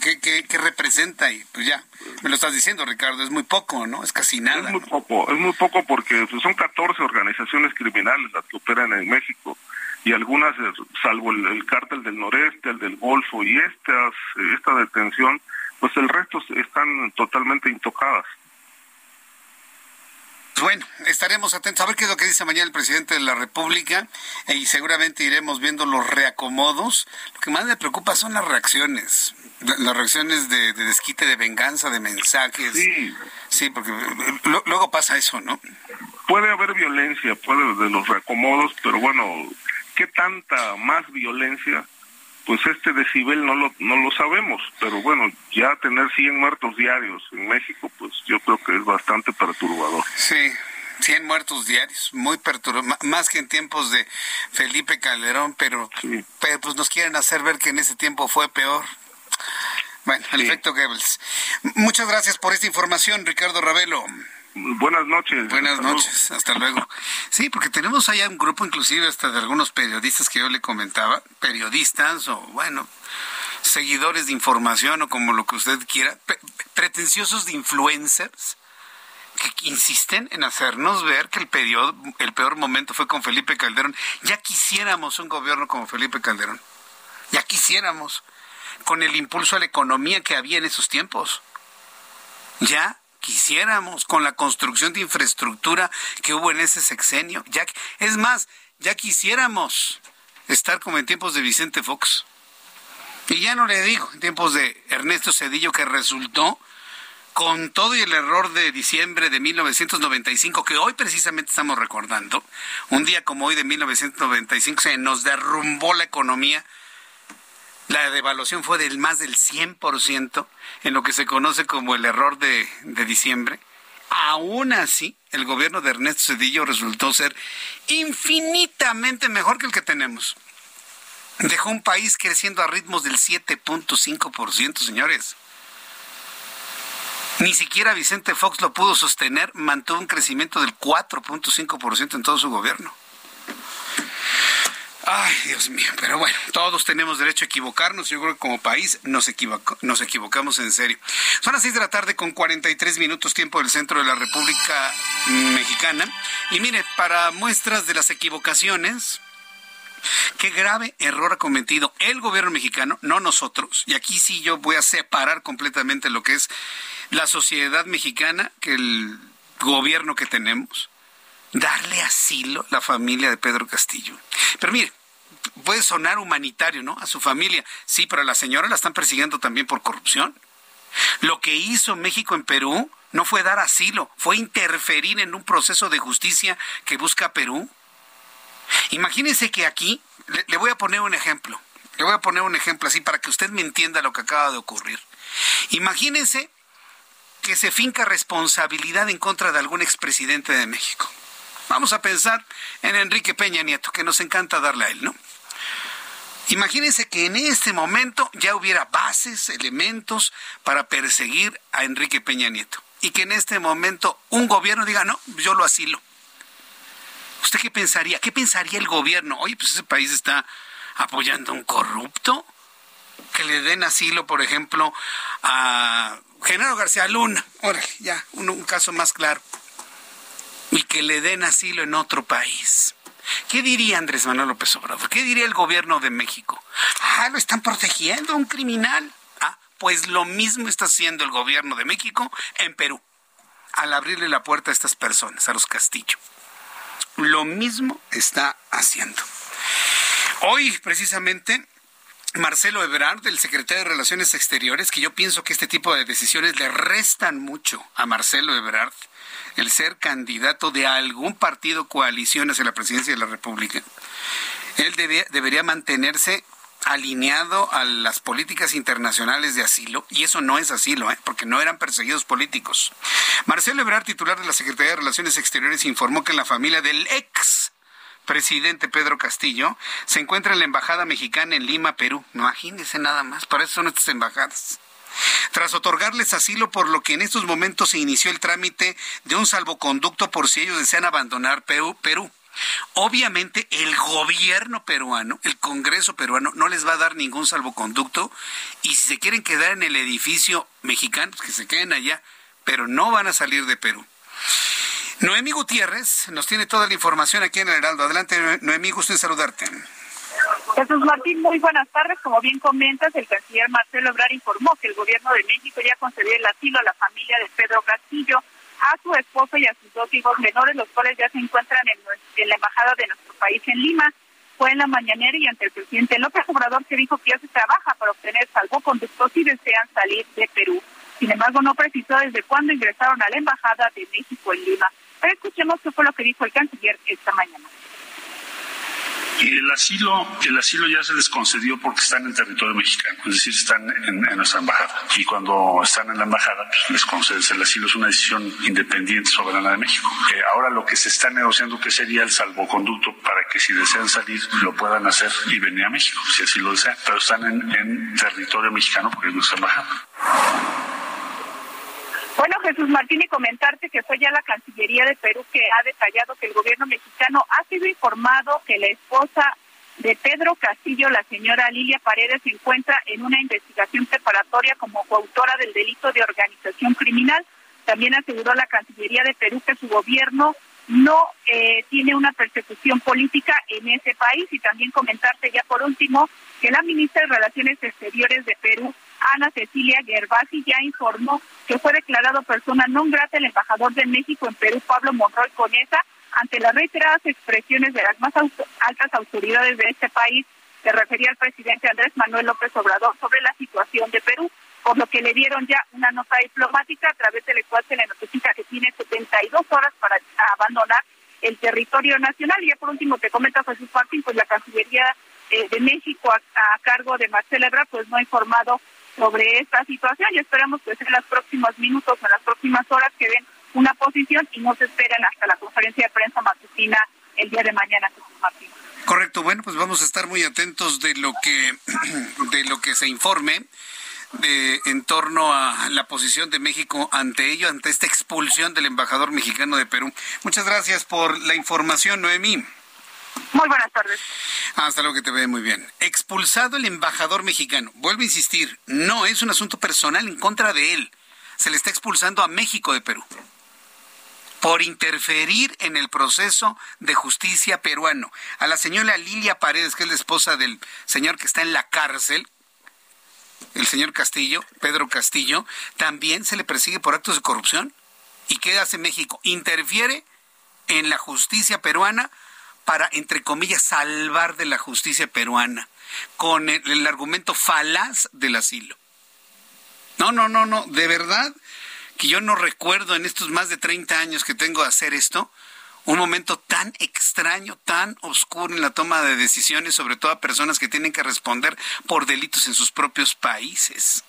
¿Qué, qué, representa? Y pues ya, me lo estás diciendo, Ricardo, es muy poco, ¿no? Es casi nada.
Es muy poco, es muy poco porque pues, son 14 organizaciones criminales las que operan en México y algunas, eh, salvo el, cártel del noreste, el del Golfo y estas, esta detención, pues el resto están totalmente intocadas.
Bueno, estaremos atentos a ver qué es lo que dice mañana el presidente de la República y seguramente iremos viendo los reacomodos. Lo que más me preocupa son las reacciones, las reacciones de, desquite, de venganza, de mensajes.
Sí,
sí porque luego pasa eso, ¿no?
Puede haber violencia, puede de los reacomodos, pero bueno, ¿qué tanta más violencia pues este decibel no lo, no lo sabemos, pero bueno, ya tener 100 muertos diarios en México, pues yo creo que es bastante perturbador.
Sí, 100 muertos diarios, muy perturbador, más que en tiempos de Felipe Calderón, pero, pero pues nos quieren hacer ver que en ese tiempo fue peor. Bueno, el efecto Goebbels. Muchas gracias por esta información, Ricardo Ravelo.
Buenas noches.
Buenas noches, hasta luego. Sí, porque tenemos allá un grupo inclusive hasta de algunos periodistas que yo le comentaba, periodistas o bueno, seguidores de información o como lo que usted quiera, pretenciosos de influencers que insisten en hacernos ver que el, periodo, el peor momento fue con Felipe Calderón. Ya quisiéramos un gobierno como Felipe Calderón. Ya quisiéramos con el impulso a la economía que había en esos tiempos. Ya quisiéramos con la construcción de infraestructura que hubo en ese sexenio. Ya, es más, ya quisiéramos estar como en tiempos de Vicente Fox. Y ya no le digo, en tiempos de Ernesto Cedillo, que resultó con todo y el error de diciembre de 1995, que hoy precisamente estamos recordando, un día como hoy de 1995 se nos derrumbó la economía la devaluación fue del más del 100% en lo que se conoce como el error de, de diciembre. Aún así, el gobierno de Ernesto Cedillo resultó ser infinitamente mejor que el que tenemos. Dejó un país creciendo a ritmos del 7.5%, señores. Ni siquiera Vicente Fox lo pudo sostener, mantuvo un crecimiento del 4.5% en todo su gobierno. Ay, Dios mío, pero bueno, todos tenemos derecho a equivocarnos. Yo creo que como país nos, nos equivocamos en serio. Son las 6 de la tarde con 43 minutos tiempo del centro de la República Mexicana. Y mire, para muestras de las equivocaciones, Qué grave error ha cometido el gobierno mexicano, no nosotros. Y aquí sí yo voy a separar completamente lo que es la sociedad mexicana que el gobierno que tenemos darle asilo a la familia de Pedro Castillo. Pero mire, puede sonar humanitario, ¿no? A su familia. Sí, pero a la señora la están persiguiendo también por corrupción. Lo que hizo México en Perú no fue dar asilo, fue interferir en un proceso de justicia que busca Perú. Imagínense que aquí, le, voy a poner un ejemplo, le voy a poner un ejemplo así para que usted me entienda lo que acaba de ocurrir. Imagínense que se finca responsabilidad en contra de algún expresidente de México. Vamos a pensar en Enrique Peña Nieto, que nos encanta darle a él, ¿no? Imagínense que en este momento ya hubiera bases, elementos para perseguir a Enrique Peña Nieto. Y que en este momento un gobierno diga, no, yo lo asilo. ¿Usted qué pensaría? ¿Qué pensaría el gobierno? Oye, pues ese país está apoyando a un corrupto. Que le den asilo, por ejemplo, a Genaro García Luna. Órale, ya, un caso más claro. Y que le den asilo en otro país. ¿Qué diría Andrés Manuel López Obrador? ¿Qué diría el gobierno de México? Ah, lo están protegiendo a un criminal. Ah, pues lo mismo está haciendo el gobierno de México en Perú, al abrirle la puerta a estas personas, a los Castillo. Lo mismo está haciendo. Hoy, precisamente, Marcelo Ebrard, el secretario de Relaciones Exteriores, que yo pienso que este tipo de decisiones le restan mucho a Marcelo Ebrard, el ser candidato de algún partido coalición hacia la presidencia de la República, él debería mantenerse alineado a las políticas internacionales de asilo, y eso no es asilo, ¿eh? porque no eran perseguidos políticos. Marcelo Ebrard, titular de la Secretaría de Relaciones Exteriores, informó que la familia del ex presidente Pedro Castillo se encuentra en la Embajada Mexicana en Lima, Perú. Imagínense nada más, para eso son estas embajadas tras otorgarles asilo por lo que en estos momentos se inició el trámite de un salvoconducto por si ellos desean abandonar Perú. Obviamente el gobierno peruano, el Congreso peruano, no les va a dar ningún salvoconducto y si se quieren quedar en el edificio mexicano, pues que se queden allá, pero no van a salir de Perú. Noemí Gutiérrez nos tiene toda la información aquí en el Heraldo. Adelante, Noemí, gusto en saludarte.
Jesús Martín, muy buenas tardes. Como bien comentas, el canciller Marcelo Obrar informó que el gobierno de México ya concedió el asilo a la familia de Pedro Castillo, a su esposo y a sus dos hijos menores, los cuales ya se encuentran en, la embajada de nuestro país en Lima. Fue en la mañanera y ante el presidente López Obrador que dijo que ya se trabaja para obtener salvoconductos si desean salir de Perú. Sin embargo, no precisó desde cuándo ingresaron a la embajada de México en Lima. Pero escuchemos qué fue lo que dijo el canciller esta mañana.
El asilo, el asilo ya se les concedió porque están en territorio mexicano, es decir, están en, nuestra embajada. Y cuando están en la embajada, pues les concedes el asilo. Es una decisión independiente soberana de México. Eh, ahora lo que se está negociando que sería el salvoconducto para que si desean salir lo puedan hacer y venir a México, si así lo desean. Pero están en, en territorio mexicano porque es nuestra embajada.
Bueno, Jesús Martín, y comentarte que fue ya la Cancillería de Perú que ha detallado que el gobierno mexicano ha sido informado que la esposa de Pedro Castillo, la señora Lilia Paredes, se encuentra en una investigación preparatoria como coautora del delito de organización criminal. También aseguró la Cancillería de Perú que su gobierno no eh, tiene una persecución política en ese país y también comentarte ya por último que la ministra de Relaciones Exteriores de Perú, Ana Cecilia Gervasi, ya informó que fue declarado persona non grata el embajador de México en Perú, Pablo Monroy Conesa, ante las reiteradas expresiones de las más altas autoridades de este país que refería al presidente Andrés Manuel López Obrador sobre la situación de Perú, por lo que le dieron ya una nota diplomática a través de la cual se le notifica que tiene 72 horas para abandonar el territorio nacional. Y ya por último te comenta Jesús Martín, pues la Cancillería eh, de México a, cargo de Marcelo Ebrard, pues no ha informado sobre esta situación y esperamos que en los próximos minutos o en las próximas horas que den una posición y no se esperen hasta la conferencia de prensa matutina el día de mañana, Jesús Martín.
Correcto, bueno, pues vamos a estar muy atentos de lo que de lo que se informe de en torno a la posición de México ante ello, ante esta expulsión del embajador mexicano de Perú. Muchas gracias por la información, Noemí.
Muy buenas tardes.
Hasta luego que te ve muy bien. Expulsado el embajador mexicano. Vuelvo a insistir, no es un asunto personal en contra de él. Se le está expulsando a México de Perú por interferir en el proceso de justicia peruano. A la señora Lilia Paredes, que es la esposa del señor que está en la cárcel, el señor Castillo, Pedro Castillo, también se le persigue por actos de corrupción. ¿Y qué hace México? Interfiere en la justicia peruana para, entre comillas, salvar de la justicia peruana con el, argumento falaz del asilo. No, no, no, no, de verdad que yo no recuerdo en estos más de 30 años que tengo de hacer esto, un momento tan extraño, tan oscuro en la toma de decisiones, sobre todo a personas que tienen que responder por delitos en sus propios países.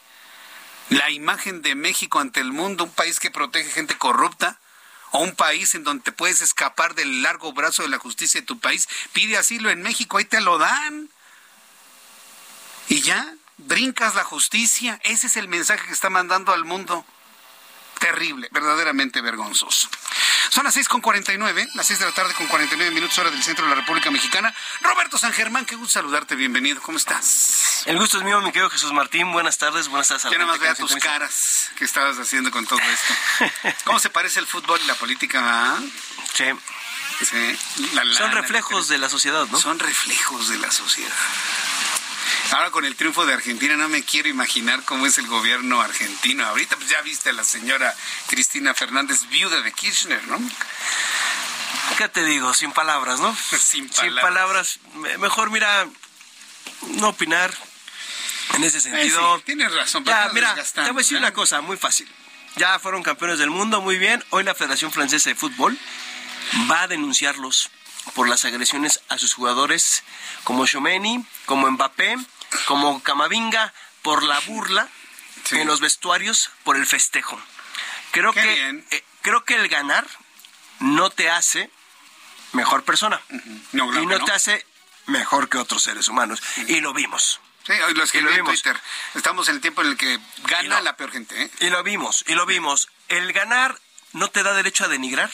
La imagen de México ante el mundo, un país que protege gente corrupta, o un país en donde te puedes escapar del largo brazo de la justicia de tu país, pide asilo en México, ahí te lo dan. Y ya, brincas la justicia. Ese es el mensaje que está mandando al mundo. Terrible, verdaderamente vergonzoso. Son las seis con nueve, las seis de la tarde con 49 minutos hora del centro de la República Mexicana. Roberto San Germán, qué gusto saludarte, bienvenido. ¿Cómo estás?
El gusto es mío, mi querido Jesús Martín. Buenas tardes, buenas tardes.
Ya nada más vea tus caras que estabas haciendo con todo esto. ¿Cómo se parece el fútbol y la política?
Sí.
sí.
Son reflejos de la sociedad, ¿no?
Son reflejos de la sociedad. Ahora con el triunfo de Argentina no me quiero imaginar cómo es el gobierno argentino. Ahorita pues ya viste a la señora Cristina Fernández, viuda de Kirchner, ¿no?
¿Qué te digo? Sin palabras, ¿no?
Sin palabras.
Sin palabras. Mejor, mira, no opinar en ese sentido.
sí, tienes razón.
Ya, mira, te voy a decir una cosa muy fácil. Ya fueron campeones del mundo, muy bien. Hoy la Federación Francesa de Fútbol va a denunciarlos por las agresiones a sus jugadores como Chomeni, como Mbappé, como Camavinga, por la burla en los vestuarios, por el festejo. Creo que eh, creo que el ganar no te hace mejor persona y no, te hace mejor que otros seres humanos y lo vimos.
Sí, hoy lo escribí en Twitter. Estamos en el tiempo en el que gana la peor gente. ¿eh?
Y lo vimos, y lo vimos. El ganar no te da derecho a denigrar,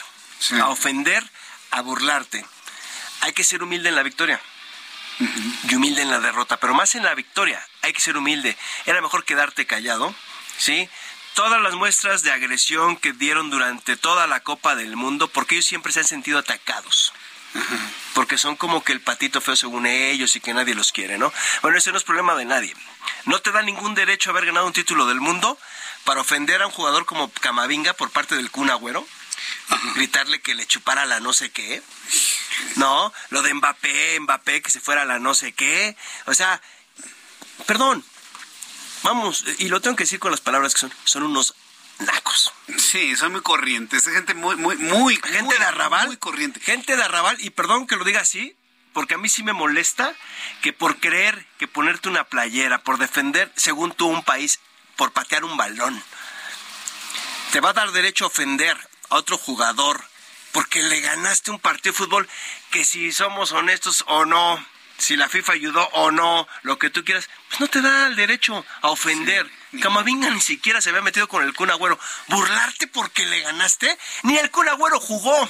a ofender, a burlarte. Hay que ser humilde en la victoria y humilde en la derrota, pero más en la victoria. Hay que ser humilde. Era mejor quedarte callado, ¿sí? Todas las muestras de agresión que dieron durante toda la Copa del Mundo, porque ellos siempre se han sentido atacados. Porque son como que el patito feo según ellos y que nadie los quiere, ¿no? Bueno, ese no es problema de nadie. No te da ningún derecho a haber ganado un título del mundo para ofender a un jugador como Camavinga por parte del Kun Agüero, gritarle que le chupara la no sé qué. No, lo de Mbappé, Mbappé que se fuera la no sé qué. O sea, perdón. Vamos, y lo tengo que decir con las palabras que son, son unos nacos.
Sí, son muy corrientes, gente muy, muy, muy,
gente de arrabal,
muy corriente.
Gente de arrabal, y perdón que lo diga así, porque a mí sí me molesta que por creer que ponerte una playera, por defender, según tú, un país, por patear un balón, te va a dar derecho a ofender a otro jugador porque le ganaste un partido de fútbol que si somos honestos o no, si la FIFA ayudó o no, lo que tú quieras, pues no te da el derecho a ofender. Camavinga ni siquiera se había metido con el Kun Agüero. ¿Burlarte porque le ganaste? Ni el Kun Agüero jugó.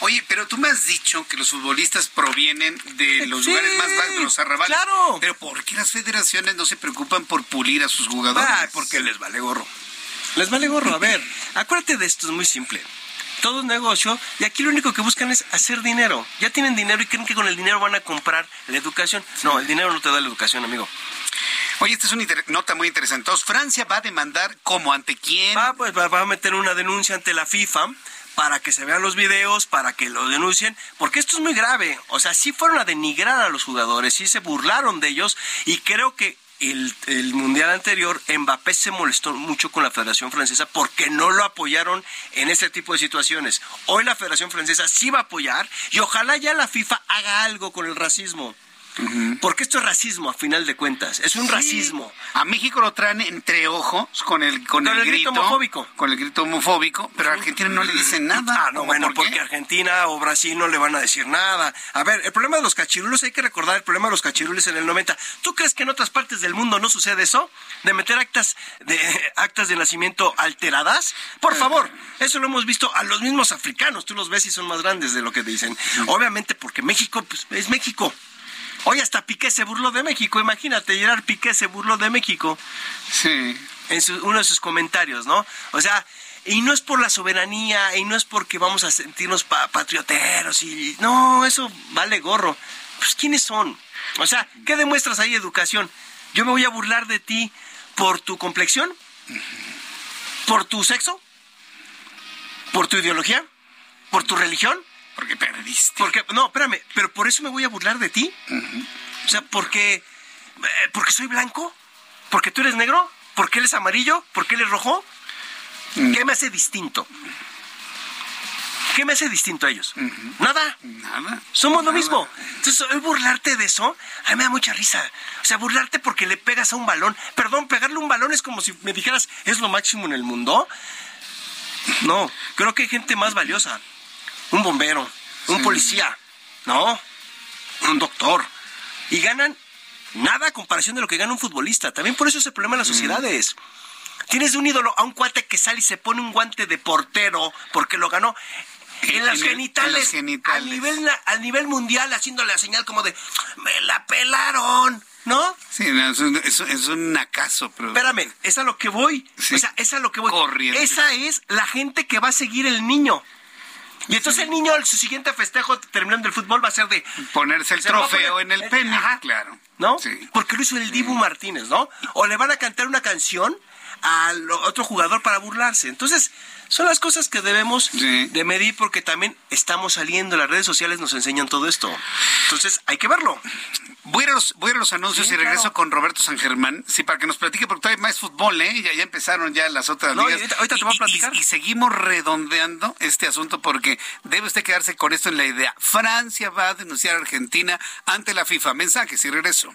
Oye, pero tú me has dicho que los futbolistas provienen de los lugares más bajos, de los arrabales.
Claro.
Pero ¿por qué las federaciones no se preocupan por pulir a sus jugadores? Ah,
porque les vale gorro. Les vale gorro. A ver, acuérdate de esto, es muy simple todo es negocio y aquí lo único que buscan es hacer dinero. Ya tienen dinero y creen que con el dinero van a comprar la educación. No, el dinero no te da la educación, amigo.
Oye, esta es una nota muy interesante. Entonces, Francia va a demandar como ante quién.
Va, pues va, a meter una denuncia ante la FIFA para que se vean los videos, para que lo denuncien, porque esto es muy grave. O sea, sí fueron a denigrar a los jugadores, sí se burlaron de ellos y creo que el, mundial anterior, Mbappé se molestó mucho con la Federación Francesa porque no lo apoyaron en ese tipo de situaciones. Hoy la Federación Francesa sí va a apoyar y ojalá ya la FIFA haga algo con el racismo. Porque esto es racismo, a final de cuentas. Es un racismo.
A México lo traen entre ojos con el, con, el, grito,
homofóbico.
Con el grito homofóbico, pero a Argentina no le dicen nada.
Ah, no, bueno, porque Argentina o Brasil no le van a decir nada. A ver, el problema de los cachirules, hay que recordar el problema de los cachirules en el 90. ¿Tú crees que en otras partes del mundo no sucede eso? De meter actas de, actas de nacimiento alteradas. Por favor, eso lo hemos visto a los mismos africanos. Tú los ves y son más grandes de lo que dicen. Obviamente porque México pues, es México. Hoy hasta Piqué se burló de México, imagínate, Gerard Piqué se burló de México.
Sí.
En uno de sus comentarios, ¿no? O sea, y no es por la soberanía, y no es porque vamos a sentirnos patrioteros, y no, eso vale gorro. Pues, ¿quiénes son? O sea, ¿qué demuestras ahí, educación? Yo me voy a burlar de ti por tu complexión, por tu sexo, por tu ideología, por tu religión.
Porque perdiste.
Porque, no, espérame, pero por eso me voy a burlar de ti. O sea, porque, eh, porque soy blanco, porque tú eres negro, porque él es amarillo, porque él es rojo. ¿Qué me hace distinto? ¿Qué me hace distinto a ellos? Nada.
Nada.
Somos lo mismo. Entonces, hoy burlarte de eso, a mí me da mucha risa. O sea, burlarte porque le pegas a un balón. Perdón, pegarle un balón es como si me dijeras, es lo máximo en el mundo. No, creo que hay gente más valiosa. Un bombero, un policía, ¿no? Un doctor. Y ganan nada a comparación de lo que gana un futbolista. También por eso es el problema en las sociedades. Tienes de un ídolo a un cuate que sale y se pone un guante de portero porque lo ganó. En, las
el- en
genitales,
los genitales.
A, nivel, nivel mundial, haciéndole la señal como de, me la pelaron, ¿no?
Sí, no, es, un, es un- es un acaso, pero...
Espérame, es a lo que voy.
Sí.
O sea, es a lo que voy.
Corriente.
Esa es la gente que va a seguir el niño. Y entonces el niño, su siguiente festejo terminando el fútbol va a ser de...
Ponerse el trofeo
poner-
en el pene,
Ajá.
claro.
¿no?
Sí.
Porque lo hizo el Dibu Martínez, ¿no? O le van a cantar una canción al otro jugador para burlarse. Entonces, son las cosas que debemos
Sí.
de medir porque también estamos saliendo, las redes sociales nos enseñan todo esto. Entonces, hay que verlo.
Voy a los, voy a los anuncios y regreso
claro.
con Roberto San Germán. Sí, para que nos platique, porque todavía más fútbol, ¿eh? Ya, ya empezaron ya las otras
No, y
ligas.
ahorita- ahorita te voy a
Y- y-
platicar.
Y, seguimos redondeando este asunto porque debe usted quedarse con esto en la idea. Francia va a denunciar a Argentina ante la FIFA. Mensajes y regreso.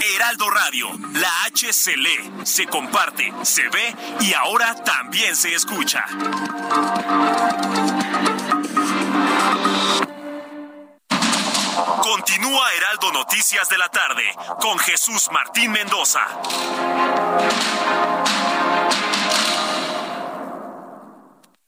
Heraldo Radio, la H se lee, se comparte, se ve y ahora también se escucha. Continúa Heraldo Noticias de la tarde con Jesús Martín Mendoza.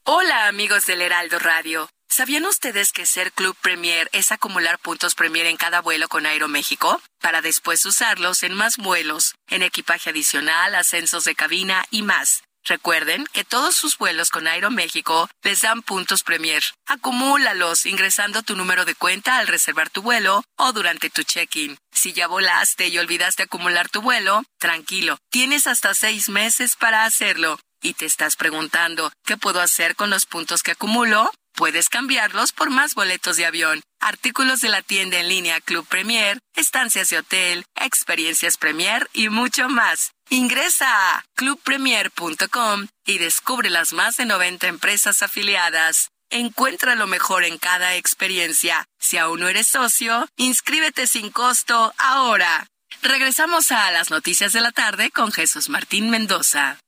Hola amigos del Heraldo Radio. ¿Sabían ustedes que ser Club Premier es acumular puntos Premier en cada vuelo con Aeroméxico? Para después usarlos en más vuelos, en equipaje adicional, ascensos de cabina y más. Recuerden que todos sus vuelos con Aeroméxico les dan puntos Premier. Acumúlalos ingresando tu número de cuenta al reservar tu vuelo o durante tu check-in. Si ya volaste y olvidaste acumular tu vuelo, tranquilo, tienes hasta seis meses para hacerlo. ¿Y te estás preguntando qué puedo hacer con los puntos que acumulo? Puedes cambiarlos por más boletos de avión, artículos de la tienda en línea Club Premier, estancias de hotel, experiencias Premier y mucho más. Ingresa a clubpremier.com y descubre las más de 90 empresas afiliadas. Encuentra lo mejor en cada experiencia. Si aún no eres socio, inscríbete sin costo ahora. Regresamos a las noticias de la tarde con Jesús Martín Mendoza.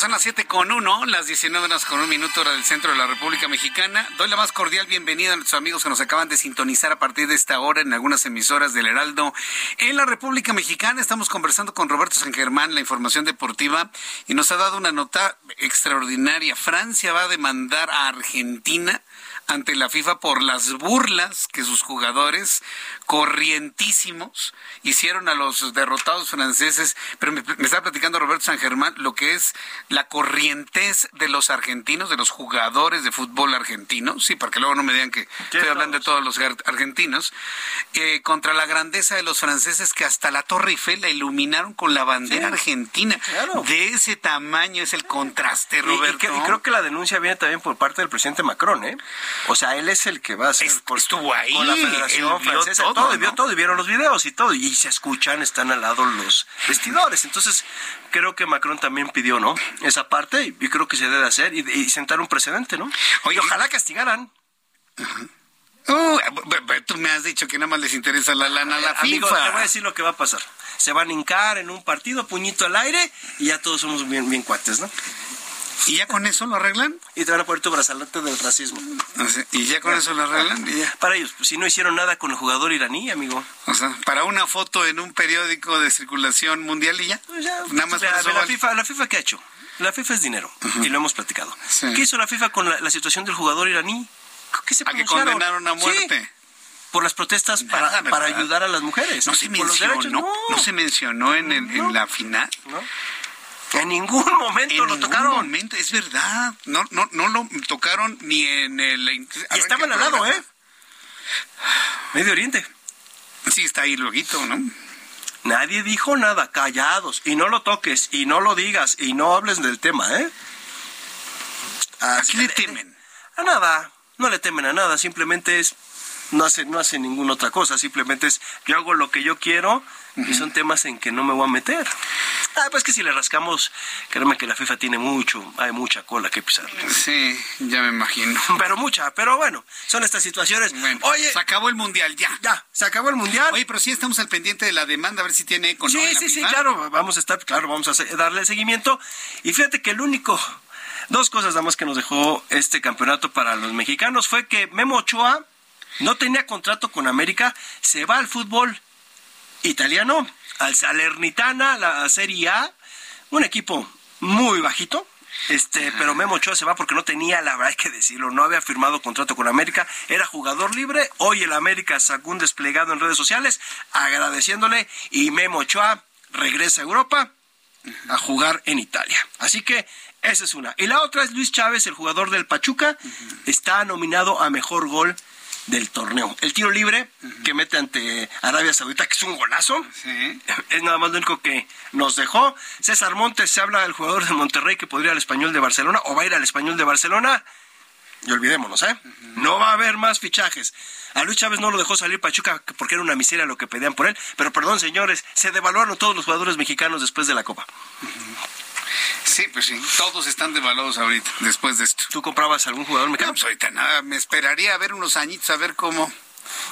Son las 7 con 1, las 19 horas con un minuto hora del centro de la República Mexicana. Doy la más cordial bienvenida a nuestros amigos que nos acaban de sintonizar a partir de esta hora en algunas emisoras del Heraldo. En la República Mexicana estamos conversando con Roberto San Germán, la información deportiva, y nos ha dado una nota extraordinaria. Francia va a demandar a Argentina ante la FIFA por las burlas que sus jugadores corrientísimos hicieron a los derrotados franceses. Pero me, me está platicando Roberto San Germán lo que es la corrientez de los argentinos, de los jugadores de fútbol argentinos, sí, para que luego no me digan que estoy hablando de todos los ar- argentinos, eh, contra la grandeza de los franceses que hasta la Torre Eiffel la iluminaron con la bandera argentina.
claro.
De ese tamaño es el contraste,
Y- y,
Roberto.
que- y creo que la denuncia viene también por parte del presidente Macron, ¿eh? O sea, él es el que va a hacer
Es-
por-
estuvo ahí,
con la Federación
él vio
Francesa.
todo,
Todo,
¿no?
vio todo, y vieron los videos y todo. Y se escuchan, están al lado los vestidores. Entonces, creo que Macron también pidió, ¿no? Esa parte, y creo que se debe hacer y, y sentar un precedente, ¿no?
Oye,
y ojalá castigaran.
Uh, b- tú me has dicho que nada más les interesa la lana a la
Amigo,
FIFA.
te voy a decir lo que va a pasar. Se van a hincar en un partido, puñito al aire, y ya todos somos bien, bien cuates, ¿no?
¿Y ya con eso lo arreglan?
Y te van a poner tu brazalete del racismo.
¿Y ya con eso lo arreglan?
Para ellos, pues, si no hicieron nada con el jugador iraní, amigo.
O sea, para una foto en un periódico de circulación mundial y ya.
Pues nada más la, la, FIFA, ¿La FIFA qué ha hecho? La FIFA es dinero, y lo hemos platicado. ¿Qué hizo la FIFA con la, situación del jugador iraní?
¿Qué se ¿A que condenaron a muerte?
por las protestas para, para ayudar a las mujeres.
No se mencionó, no. se mencionó en, en la final.
En ningún momento lo tocaron.
momento, es verdad. No, no, no lo tocaron ni en el.
Y estaban al lado, ¿eh? Medio Oriente.
Sí, está ahí luego, ¿no?
Nadie dijo nada, callados. Y no lo toques, y no lo digas, y no hables del tema, ¿eh?
¿A qué le temen?
A nada. No le temen a nada, simplemente es no hace, no hace ninguna otra cosa, simplemente es yo hago lo que yo quiero y son temas en que no me voy a meter. Ah, pues que si le rascamos, créeme que la FIFA tiene mucho, hay mucha cola que pisar.
Sí, ya me imagino.
Pero mucha, pero bueno, son estas situaciones.
Oye, se acabó el mundial ya.
Ya, se acabó el mundial.
Oye, pero sí estamos al pendiente de la demanda, a ver si tiene.
Sí, sí, sí, claro, vamos a estar, claro, vamos a darle seguimiento. Y fíjate que el único Dos cosas nada más que nos dejó este campeonato para los mexicanos fue que Memo Ochoa no tenía contrato con América, se va al fútbol italiano, al Salernitana, la Serie A, un equipo muy bajito, este, pero Memo Ochoa se va porque no tenía, la verdad hay que decirlo, no había firmado contrato con América, era jugador libre, hoy el América sacó un desplegado en redes sociales agradeciéndole y Memo Ochoa regresa a Europa a jugar en Italia. Así que esa es una. Y la otra es Luis Chávez, el jugador del Pachuca, está nominado a mejor gol del torneo. El tiro libre que mete ante Arabia Saudita, que es un golazo, es nada más lo único que nos dejó. César Montes se habla del jugador de Monterrey que podría ir al español de Barcelona o va a ir al español de Barcelona. Y olvidémonos, ¿eh? No va a haber más fichajes. A Luis Chávez no lo dejó salir Pachuca porque era una miseria lo que pedían por él. Pero perdón, señores, se devaluaron todos los jugadores mexicanos después de la Copa.
Sí, pues sí, todos están devaluados ahorita, después de esto.
¿Tú comprabas algún jugador
mexicano? No, pues ahorita nada, me esperaría a ver unos añitos a ver cómo...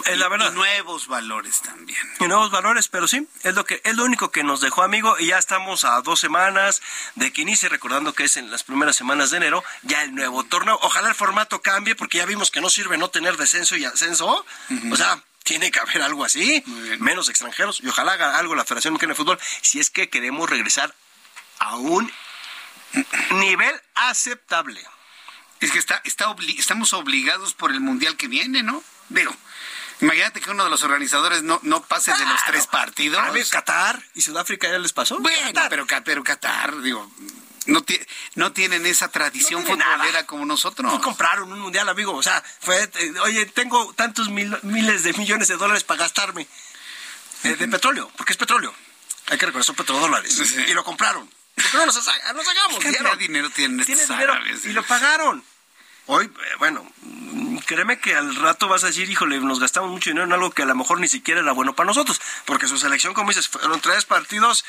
Es la verdad.
Y nuevos valores también.
Y nuevos valores, pero sí, es lo que es lo único que nos dejó amigo y ya estamos a dos semanas de que inicie, recordando que es en las primeras semanas de enero, ya el nuevo torneo. Ojalá el formato cambie porque ya vimos que no sirve no tener descenso y ascenso. O sea, tiene que haber algo así, menos extranjeros y ojalá haga algo la Federación Mexicana de Fútbol si es que queremos regresar a un nivel aceptable.
Es que está, está estamos obligados por el mundial que viene, ¿no? Digo, imagínate que uno de los organizadores no, no pase de los tres partidos. A
ver, Qatar y Sudáfrica ya les pasó.
Bueno, pero, pero Qatar, digo, no, no tienen esa tradición futbolera como nosotros.
No compraron un mundial, amigo. O sea, fue, eh, oye, tengo tantos miles de millones de dólares para gastarme eh, de petróleo, porque es petróleo. Hay que son petrodólares. Y lo compraron. No nos, nos hagamos.
¿Qué dinero tienen estos
y lo pagaron. Hoy, eh, bueno, créeme que al rato vas a decir, híjole, nos gastamos mucho dinero en algo que a lo mejor ni siquiera era bueno para nosotros, porque su selección, como dices, fueron tres partidos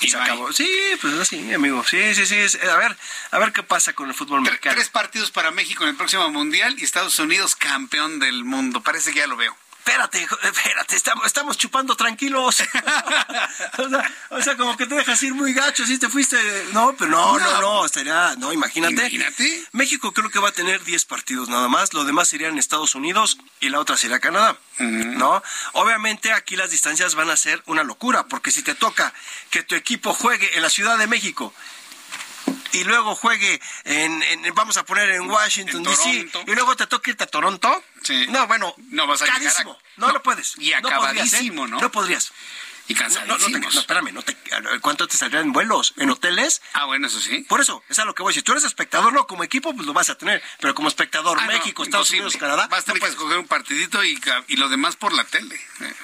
y, se acabó. Sí, pues así, amigo. Sí, sí, sí. a ver, a ver qué pasa con el fútbol mexicano.
Tres partidos para México en el próximo mundial y Estados Unidos campeón del mundo. Parece que ya lo veo
espérate, espérate, estamos, estamos chupando tranquilos. o, sea, como que te dejas ir muy gacho, si te fuiste. No, pero no, no, no, estaría, no, imagínate.
Imagínate.
México creo que va a tener 10 partidos nada más, lo demás serían Estados Unidos y la otra sería Canadá. ¿No? Obviamente aquí las distancias van a ser una locura, porque si te toca que tu equipo juegue en la Ciudad de México y luego juegue en, vamos a poner en Washington DC y luego te toque irte a Toronto. No, bueno, no vas a carísimo. No, lo puedes.
Y acabadísimo, ¿no?
No podrías.
Y cansadísimos.
No, no, espérame, no te, ¿cuánto te saldrían en vuelos? ¿En hoteles?
Ah, bueno, eso sí.
Por eso, es a lo que voy. Si tú eres espectador, no, como equipo, pues lo vas a tener. Pero como espectador, ah, México, Estados Unidos, Canadá.
Vas a tener que un partidito y, y lo demás por la tele. Eh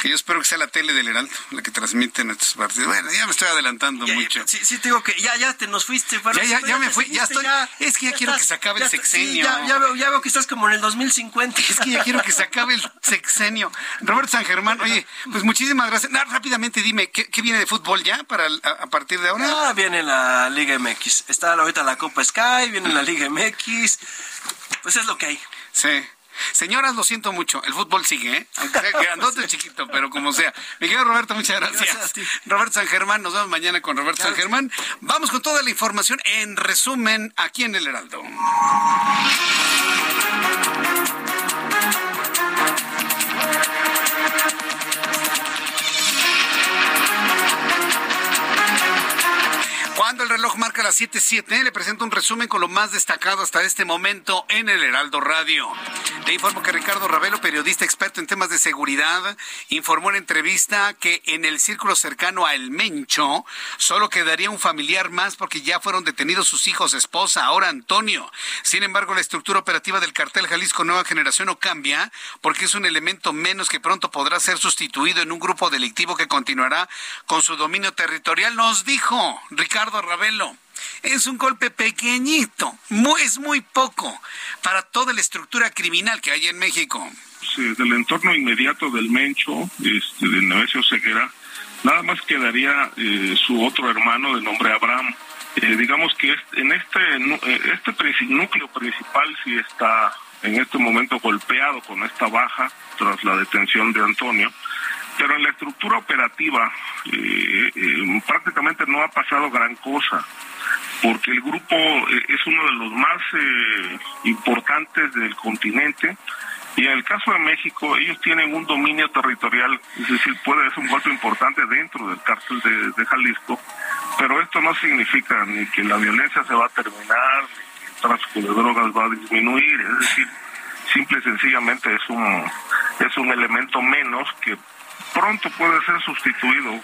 que yo espero que sea la tele del Heraldo la que transmite nuestros partidos. Bueno, ya me estoy adelantando mucho.
Sí, sí, te digo que ya, ya te nos fuiste.
ya, ya, ya me fui, ya estoy. es que ya, quiero que se acabe el sexenio.
ya, veo, ya veo que estás como en el 2050.
Es que ya quiero que se acabe el sexenio. Roberto San Germán, oye, pues muchísimas gracias. rápidamente dime, ¿qué, viene de fútbol ya para a, partir de ahora?
Ah, viene la Liga MX. Está ahorita la Copa Sky, viene la Liga MX. Pues es lo que hay.
Sí. Señoras, lo siento mucho. El fútbol sigue, ¿eh? Aunque sea grandote chiquito, pero como sea. Miguel Roberto, muchas gracias. Roberto San Germán, nos vemos mañana con Roberto San Germán. Vamos con toda la información en resumen aquí en el Heraldo. Cuando el reloj marca las 7:07, le presento un resumen con lo más destacado hasta este momento en el Heraldo Radio. Le informo que Ricardo Ravelo, periodista experto en temas de seguridad, informó en entrevista que en el círculo cercano a El Mencho solo quedaría un familiar más porque ya fueron detenidos sus hijos, esposa, ahora Antonio. Sin embargo, la estructura operativa del cartel Jalisco Nueva Generación no cambia porque es un elemento menos que pronto podrá ser sustituido en un grupo delictivo que continuará con su dominio territorial, nos dijo Ricardo Ravelo. Es un golpe pequeñito, es muy poco para toda la estructura criminal que hay en México.
Sí, del entorno inmediato del Mencho, este, de Nevesio Ceguera, nada más quedaría eh, su otro hermano de nombre Abraham. Eh, digamos que en este, eh, este núcleo principal sí está en este momento golpeado con esta baja tras la detención de Antonio pero en la estructura operativa eh, eh, prácticamente no ha pasado gran cosa, porque el grupo eh, es uno de los más importantes del continente. Y en el caso de México, ellos tienen un dominio territorial, es decir, puede ser un golpe importante dentro del cárcel de, Jalisco, pero esto no significa ni que la violencia se va a terminar, ni que el tráfico de drogas va a disminuir, es decir, simple y sencillamente es un, es un elemento menos que pronto puede ser sustituido.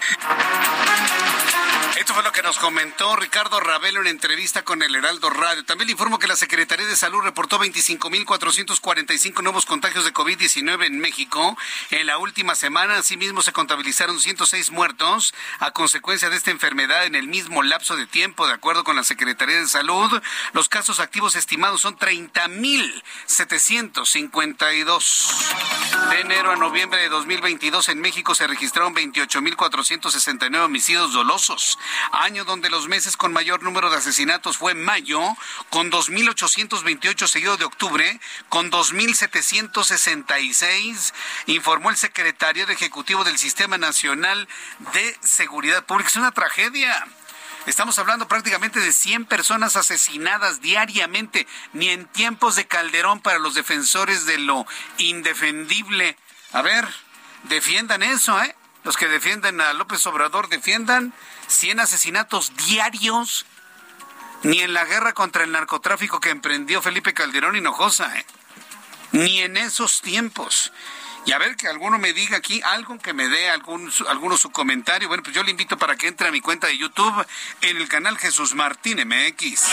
Esto fue lo que nos comentó Ricardo Ravelo en entrevista con el Heraldo Radio. También le informo que la Secretaría de Salud reportó 25.445 nuevos contagios de COVID-19 en México. En la última semana, asimismo, se contabilizaron 106 muertos a consecuencia de esta enfermedad en el mismo lapso de tiempo. De acuerdo con la Secretaría de Salud, los casos activos estimados son 30.752. De enero a noviembre de 2022 en México se registraron 28.469 homicidios dolosos año donde los meses con mayor número de asesinatos fue mayo, con 2.828 seguido de octubre, con 2.766, informó el secretario ejecutivo del Sistema Nacional de Seguridad Pública. Es una tragedia. Estamos hablando prácticamente de 100 personas asesinadas diariamente, ni en tiempos de Calderón para los defensores de lo indefendible. A ver, defiendan eso, ¿eh? Los que defienden a López Obrador defiendan 100 asesinatos diarios, ni en la guerra contra el narcotráfico que emprendió Felipe Calderón Hinojosa, ¿eh? ni en esos tiempos. Y a ver que alguno me diga aquí algo que me dé algún, alguno su comentario. Bueno, pues yo le invito para que entre a mi cuenta de YouTube en el canal Jesús Martín MX.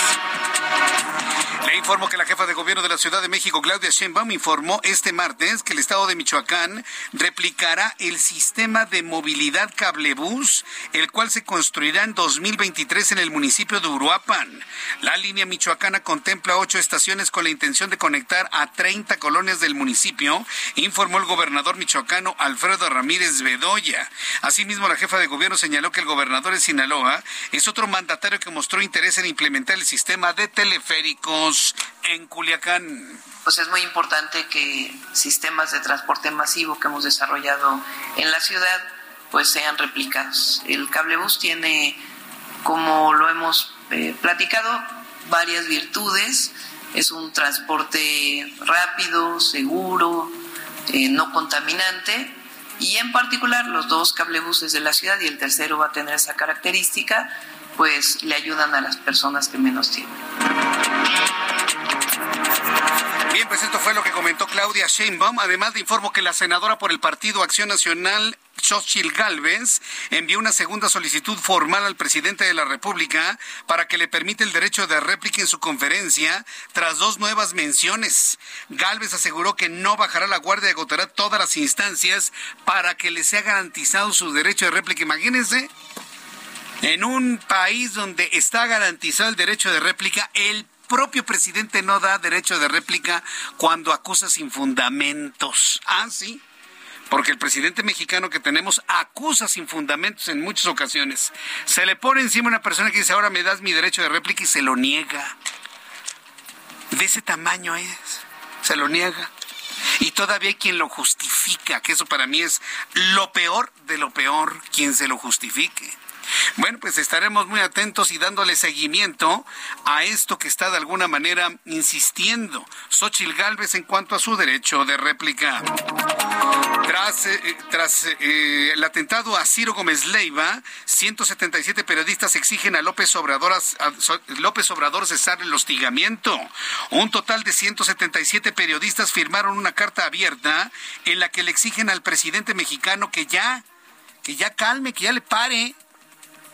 Le informo que la jefa de gobierno de la Ciudad de México, Claudia Sheinbaum, informó este martes que el estado de Michoacán replicará el sistema de movilidad cablebús, el cual se construirá en 2023 en el municipio de Uruapan. La línea michoacana contempla ocho estaciones con la intención de conectar a 30 colonias del municipio, informó el gobernador michoacano Alfredo Ramírez Bedoya. Asimismo, la jefa de gobierno señaló que el gobernador de Sinaloa es otro mandatario que mostró interés en implementar el sistema de teleféricos en Culiacán.
Pues es muy importante que sistemas de transporte masivo que hemos desarrollado en la ciudad pues sean replicados. El cablebus tiene, como lo hemos eh, platicado, varias virtudes. Es un transporte rápido, seguro, eh, no contaminante y en particular los dos cablebuses de la ciudad y el tercero va a tener esa característica, pues le ayudan a las personas que menos tienen.
Bien, pues esto fue lo que comentó Claudia Sheinbaum. Además, le informo que la senadora por el Partido Acción Nacional, Xochitl Galvez, envió una segunda solicitud formal al presidente de la República para que le permita el derecho de réplica en su conferencia tras dos nuevas menciones. Galvez aseguró que no bajará la guardia y agotará todas las instancias para que le sea garantizado su derecho de réplica. Imagínense. En un país donde está garantizado el derecho de réplica, el propio presidente no da derecho de réplica cuando acusa sin fundamentos. Ah, sí. Porque el presidente mexicano que tenemos acusa sin fundamentos en muchas ocasiones. Se le pone encima una persona que dice, ahora me das mi derecho de réplica y se lo niega. De ese tamaño es. Se lo niega. Y todavía hay quien lo justifica, que eso para mí es lo peor de lo peor, quien se lo justifique. Bueno, pues estaremos muy atentos y dándole seguimiento a esto que está de alguna manera insistiendo Xochil Gálvez en cuanto a su derecho de réplica. Tras, eh, tras eh, el atentado a Ciro Gómez Leiva, 177 periodistas exigen a López Obrador, a López Obrador cesar el hostigamiento. Un total de 177 periodistas firmaron una carta abierta en la que le exigen al presidente mexicano que ya, que ya calme, que ya le pare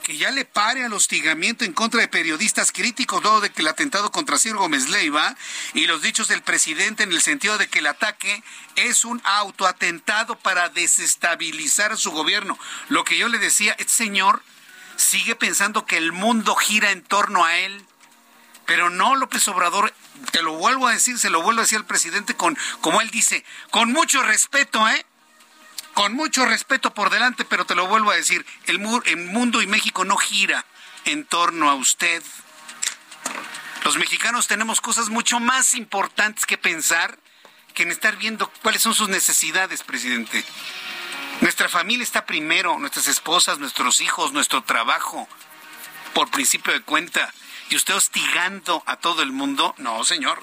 que ya le pare al hostigamiento en contra de periodistas críticos luego de que el atentado contra Ciro Gómez Leiva y los dichos del presidente en el sentido de que el ataque es un autoatentado para desestabilizar a su gobierno. Lo que yo le decía, este señor sigue pensando que el mundo gira en torno a él. Pero no, López Obrador, te lo vuelvo a decir, se lo vuelvo a decir al presidente con, como él dice, con mucho respeto, ¿eh? Con mucho respeto por delante, pero te lo vuelvo a decir, el, mundo y México no gira en torno a usted. Los mexicanos tenemos cosas mucho más importantes que pensar que en estar viendo cuáles son sus necesidades, presidente. Nuestra familia está primero, nuestras esposas, nuestros hijos, nuestro trabajo, por principio de cuenta. Y usted hostigando a todo el mundo, no, señor.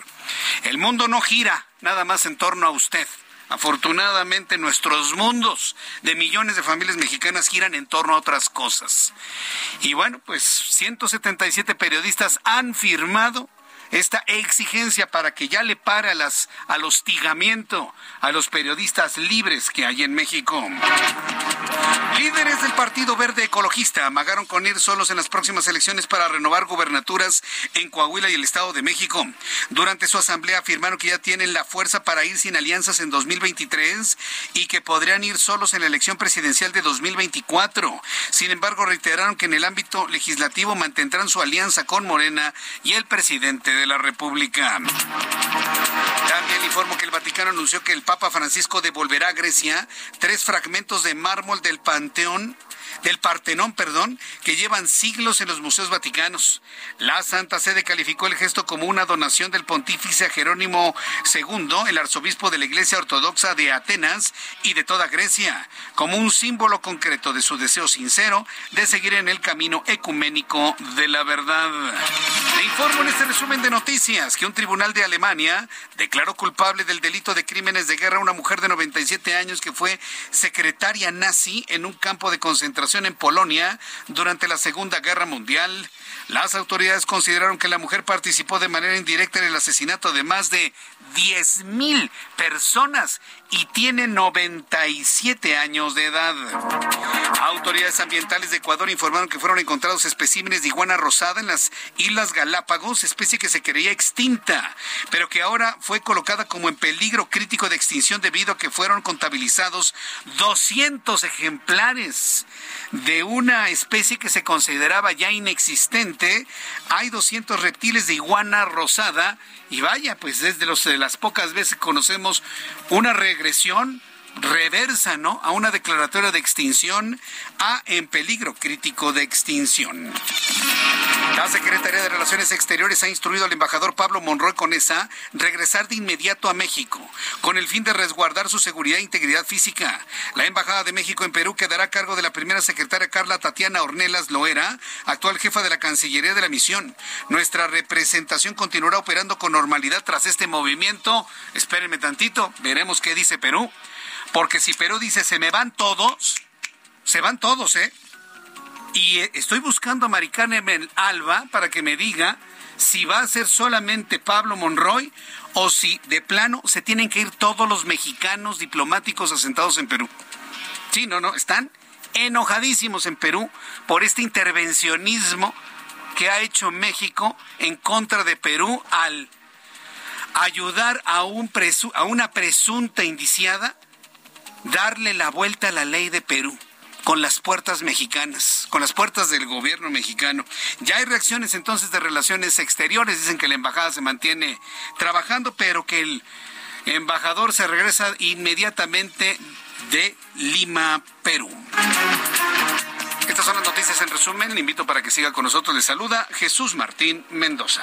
El mundo no gira nada más en torno a usted. Afortunadamente nuestros mundos de millones de familias mexicanas giran en torno a otras cosas. Y bueno, pues 177 periodistas han firmado esta exigencia para que ya le pare a las, al hostigamiento a los periodistas libres que hay en México. Líderes del Partido Verde Ecologista amagaron con ir solos en las próximas elecciones para renovar gubernaturas en Coahuila y el Estado de México. Durante su asamblea afirmaron que ya tienen la fuerza para ir sin alianzas en 2023 y que podrían ir solos en la elección presidencial de 2024. Sin embargo, reiteraron que en el ámbito legislativo mantendrán su alianza con Morena y el presidente de la República. También informo que el Vaticano anunció que el Papa Francisco devolverá a Grecia tres fragmentos de mármol del Panteón del Partenón, perdón, que llevan siglos en los museos vaticanos. La Santa Sede calificó el gesto como una donación del pontífice Jerónimo II, el arzobispo de la Iglesia Ortodoxa de Atenas y de toda Grecia, como un símbolo concreto de su deseo sincero de seguir en el camino ecuménico de la verdad. Le informo en este resumen de noticias que un tribunal de Alemania declaró culpable del delito de crímenes de guerra a una mujer de 97 años que fue secretaria nazi en un campo de concentración en Polonia durante la Segunda Guerra Mundial. Las autoridades consideraron que la mujer participó de manera indirecta en el asesinato de más de 10.000 personas y tiene 97 años de edad. Autoridades ambientales de Ecuador informaron que fueron encontrados especímenes de iguana rosada en las Islas Galápagos, especie que se creía extinta, pero que ahora fue colocada como en peligro crítico de extinción debido a que fueron contabilizados 200 ejemplares de una especie que se consideraba ya inexistente. Hay 200 reptiles de iguana rosada y vaya, pues desde los, de las pocas veces conocemos una regresión reversa, ¿no? A una declaratoria de extinción a en peligro crítico de extinción. La Secretaría de Relaciones Exteriores ha instruido al embajador Pablo Monroy Conesa regresar de inmediato a México, con el fin de resguardar su seguridad e integridad física. La Embajada de México en Perú quedará a cargo de la primera secretaria Carla Tatiana Ornelas Loera, actual jefa de la Cancillería de la misión. Nuestra representación continuará operando con normalidad tras este movimiento. Espérenme tantito, veremos qué dice Perú. Porque si Perú dice se me van todos, se van todos, ¿eh? Y eh, estoy buscando a Maricarmen Alba para que me diga si va a ser solamente Pablo Monroy o si de plano se tienen que ir todos los mexicanos diplomáticos asentados en Perú. Sí, no, no, están enojadísimos en Perú por este intervencionismo que ha hecho México en contra de Perú al ayudar a, un a una presunta indiciada darle la vuelta a la ley de Perú con las puertas mexicanas, con las puertas del gobierno mexicano. Ya hay reacciones entonces de relaciones exteriores, dicen que la embajada se mantiene trabajando, pero que el embajador se regresa inmediatamente de Lima, Perú. Estas son las noticias en resumen. Le invito para que siga con nosotros. Le saluda Jesús Martín Mendoza.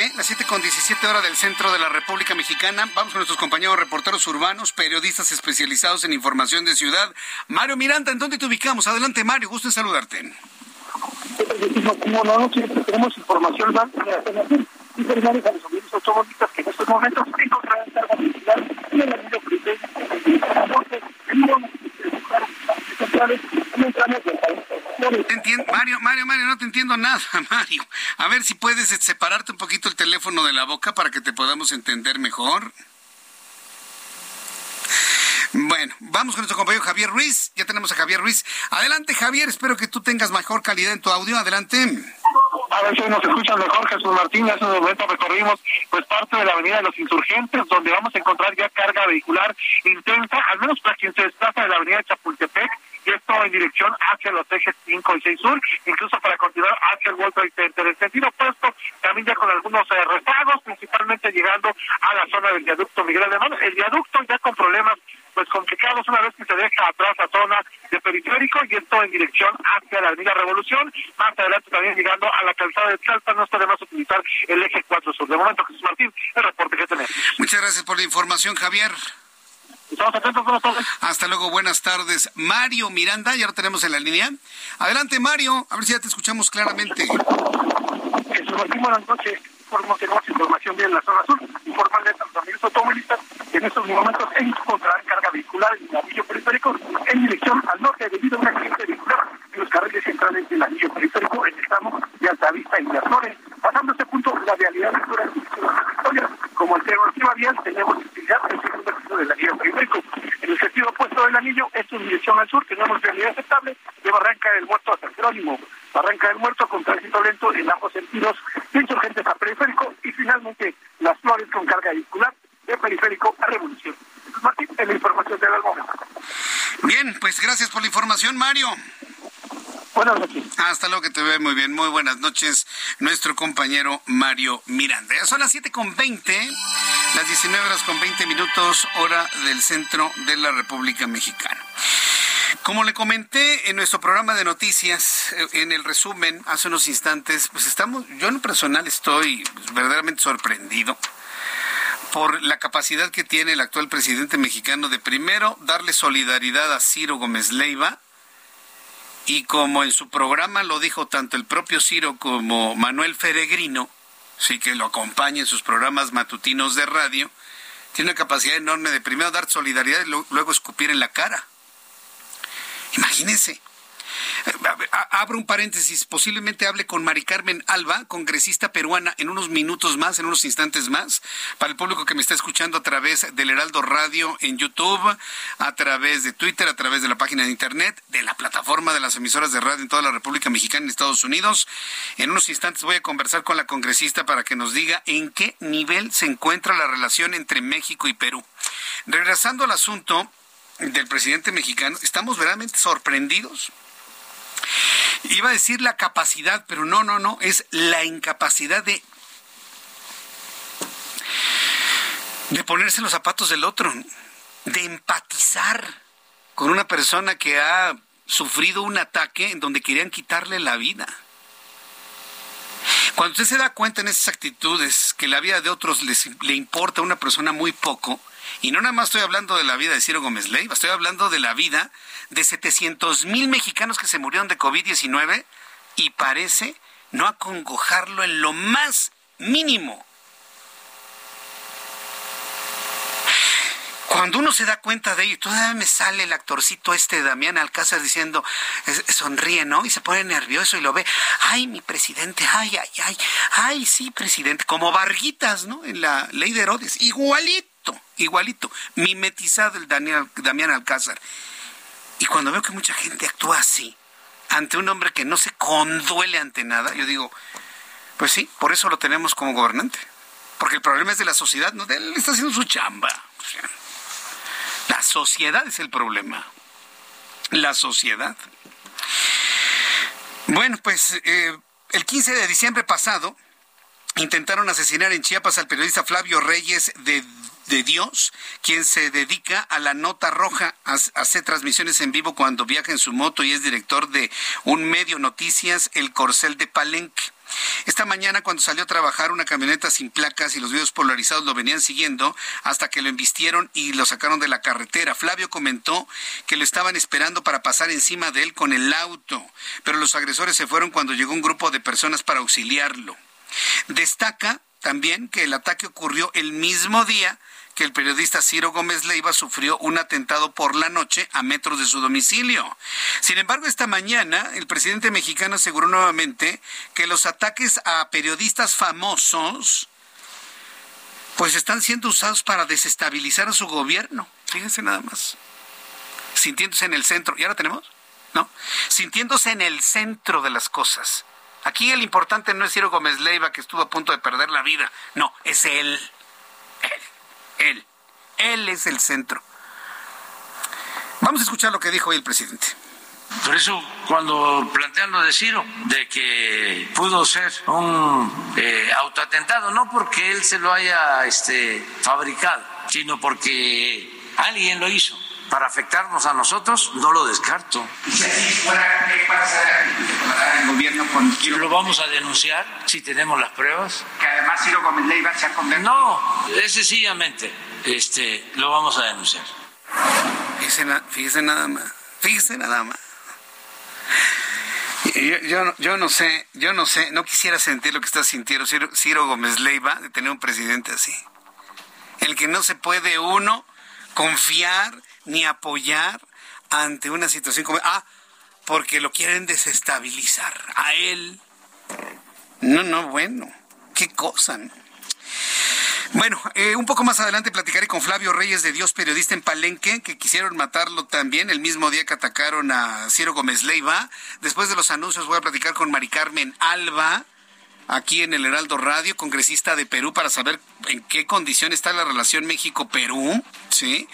Con 17, las 7 con 17 horas del centro de la República Mexicana. Vamos con nuestros compañeros reporteros urbanos, periodistas especializados en información de ciudad. Mario Miranda, ¿en dónde te ubicamos? Adelante, Mario, gusto en saludarte.
Como no, tenemos información y terminales a los amigos automovilistas que en estos momentos encontrarán carga vehicular en el anillo
Entiendo, Mario, Mario, Mario, no te entiendo nada, Mario. A ver si puedes separarte un poquito el teléfono de la boca para que te podamos entender mejor. Bueno, vamos con nuestro compañero Javier Ruiz. Ya tenemos a Javier Ruiz. Adelante, Javier. Espero que tú tengas mejor calidad en tu audio. Adelante.
A ver si nos escuchan mejor, Jesús Martín. En este momento recorrimos pues parte de la Avenida de los Insurgentes, donde vamos a encontrar ya carga vehicular intensa, al menos para quien se desplaza de la Avenida de Chapultepec y esto en dirección hacia los ejes 5 y 6 sur, incluso para continuar hacia el World Trade Center. En sentido opuesto, también ya con algunos eh, rezagos, principalmente llegando a la zona del viaducto Miguel Alemán. El viaducto ya con problemas pues complicados una vez que se deja atrás la zona de periférico y esto en dirección hacia la Avenida Revolución. Más adelante también llegando a la calzada de Tlalpan, no está de más utilizar el eje 4 sur. De momento, Jesús Martín, el reporte que tenemos.
Muchas gracias por la información, Javier.
Estamos atentos, buenas tardes.
Hasta luego, buenas tardes. Mario Miranda, ya lo tenemos en la línea. Adelante, Mario, a ver si ya te escuchamos claramente.
Jesús Martín, buenas noches tenemos información bien en la zona sur, informarles a los amigos automovilistas que en estos momentos encontrarán carga vehicular en el anillo periférico en dirección al norte debido a un accidente vehicular los carriles centrales del anillo periférico en el tramo de Altavista y Miraflores. Pasando este punto, la realidad dura. Como alternativa vial tenemos utilidad en el segundo del anillo periférico. En el sentido opuesto del anillo, esto en dirección al sur, tenemos realidad aceptable de Barranca del Muerto a San Jerónimo. Barranca del Muerto con tránsito lento en ambos sentidos, insurgentes a periférico y finalmente las flores con carga vehicular de periférico a revolución. Martín, en la información del momento.
Bien, pues gracias por la información, Mario.
Buenas noches.
Hasta luego, que te ve muy bien. Muy buenas noches, nuestro compañero Mario Miranda. Son las 7 con 20, las 19 horas con 20 minutos, hora del centro de la República Mexicana. Como le comenté en nuestro programa de noticias, eh, en el resumen hace unos instantes, pues estamos, yo en personal estoy verdaderamente sorprendido por la capacidad que tiene el actual presidente mexicano de primero darle solidaridad a Ciro Gómez Leiva y como en su programa lo dijo tanto el propio Ciro como Manuel Feregrino, sí que lo acompaña en sus programas matutinos de radio, tiene una capacidad enorme de primero dar solidaridad y luego escupir en la cara. Imagínense. Abro un paréntesis, posiblemente hable con Mari Carmen Alba, congresista peruana, en unos minutos más, en unos instantes más, para el público que me está escuchando a través del Heraldo Radio en YouTube, a través de Twitter, a través de la página de Internet, de la plataforma de las emisoras de radio en toda la República Mexicana y Estados Unidos. En unos instantes voy a conversar con la congresista para que nos diga en qué nivel se encuentra la relación entre México y Perú. Regresando al asunto, del presidente mexicano, estamos verdaderamente sorprendidos. Iba a decir la capacidad, pero no, no, no, es la incapacidad de de ponerse los zapatos del otro, de empatizar con una persona que ha sufrido un ataque en donde querían quitarle la vida. Cuando usted se da cuenta en esas actitudes que la vida de otros les, le importa a una persona muy poco, y no nada más estoy hablando de la vida de Ciro Gómez Leiva, estoy hablando de la vida de 700 mil mexicanos que se murieron de COVID-19 y parece no acongojarlo en lo más mínimo. Cuando uno se da cuenta de ello, todavía me sale el actorcito este de Damián Alcázar diciendo, sonríe, ¿no? Y se pone nervioso y lo ve, ay, mi presidente, ay, ay, ay, ay, sí, presidente, como Varguitas, ¿no? En la ley de Herodes, igualito igualito, mimetizado el Damián Alcázar. Y cuando veo que mucha gente actúa así, ante un hombre que no se conduele ante nada, yo digo, pues sí, por eso lo tenemos como gobernante. Porque el problema es de la sociedad, no de él está haciendo su chamba. la sociedad es el problema. La sociedad. Bueno, pues eh, el 15 de diciembre pasado intentaron asesinar en Chiapas al periodista Flavio Reyes de de Dios, quien se dedica a la nota roja, hace transmisiones en vivo cuando viaja en su moto y es director de un medio noticias, El Corcel de Palenque. Esta mañana cuando salió a trabajar una camioneta sin placas y los videos polarizados lo venían siguiendo hasta que lo embistieron y lo sacaron de la carretera. Flavio comentó que lo estaban esperando para pasar encima de él con el auto, pero los agresores se fueron cuando llegó un grupo de personas para auxiliarlo. Destaca también que el ataque ocurrió el mismo día que el periodista Ciro Gómez Leiva sufrió un atentado por la noche a metros de su domicilio. Sin embargo, esta mañana el presidente mexicano aseguró nuevamente que los ataques a periodistas famosos pues están siendo usados para desestabilizar a su gobierno. Fíjense nada más. Sintiéndose en el centro. ¿Y ahora tenemos? ¿No? Sintiéndose en el centro de las cosas. Aquí el importante no es Ciro Gómez Leiva que estuvo a punto de perder la vida. No, es él. Él él. Él es el centro. Vamos a escuchar lo que dijo hoy el presidente.
Por eso cuando plantean lo de Ciro, de que pudo ser un eh, autoatentado, no porque él se lo haya este, fabricado, sino porque alguien lo hizo para afectarnos a nosotros, no lo descarto.
¿Y si así fuera, qué pasa el gobierno con
Ciro? Lo vamos a denunciar si tenemos las pruebas.
Que además Ciro Gómez Leiva se ha convertido.
No, es sencillamente este, lo vamos a denunciar.
Fíjese, fíjese nada más, fíjese nada más. Yo, yo, yo, no sé, yo no sé, no quisiera sentir lo que está sintiendo Ciro, Ciro Gómez Leiva de tener un presidente así. El que no se puede uno confiar ni apoyar ante una situación como... Ah, porque lo quieren desestabilizar a él. No, no, bueno, qué cosa. Bueno, eh, un poco más adelante platicaré con Flavio Reyes de Dios, periodista en Palenque, que quisieron matarlo también el mismo día que atacaron a Ciro Gómez Leiva. Después de los anuncios voy a platicar con Mari Carmen Alba, aquí en el Heraldo Radio, congresista de Perú, para saber en qué condición está la relación México-Perú, ¿sí?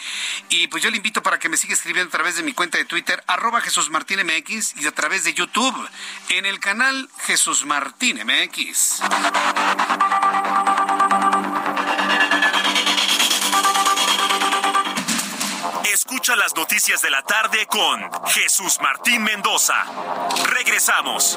Y pues yo le invito para que me siga escribiendo a través de mi cuenta de Twitter, arroba Jesús Martín MX, y a través de YouTube, en el canal Jesús Martín MX.
Escucha las noticias de la tarde con Jesús Martín Mendoza. Regresamos.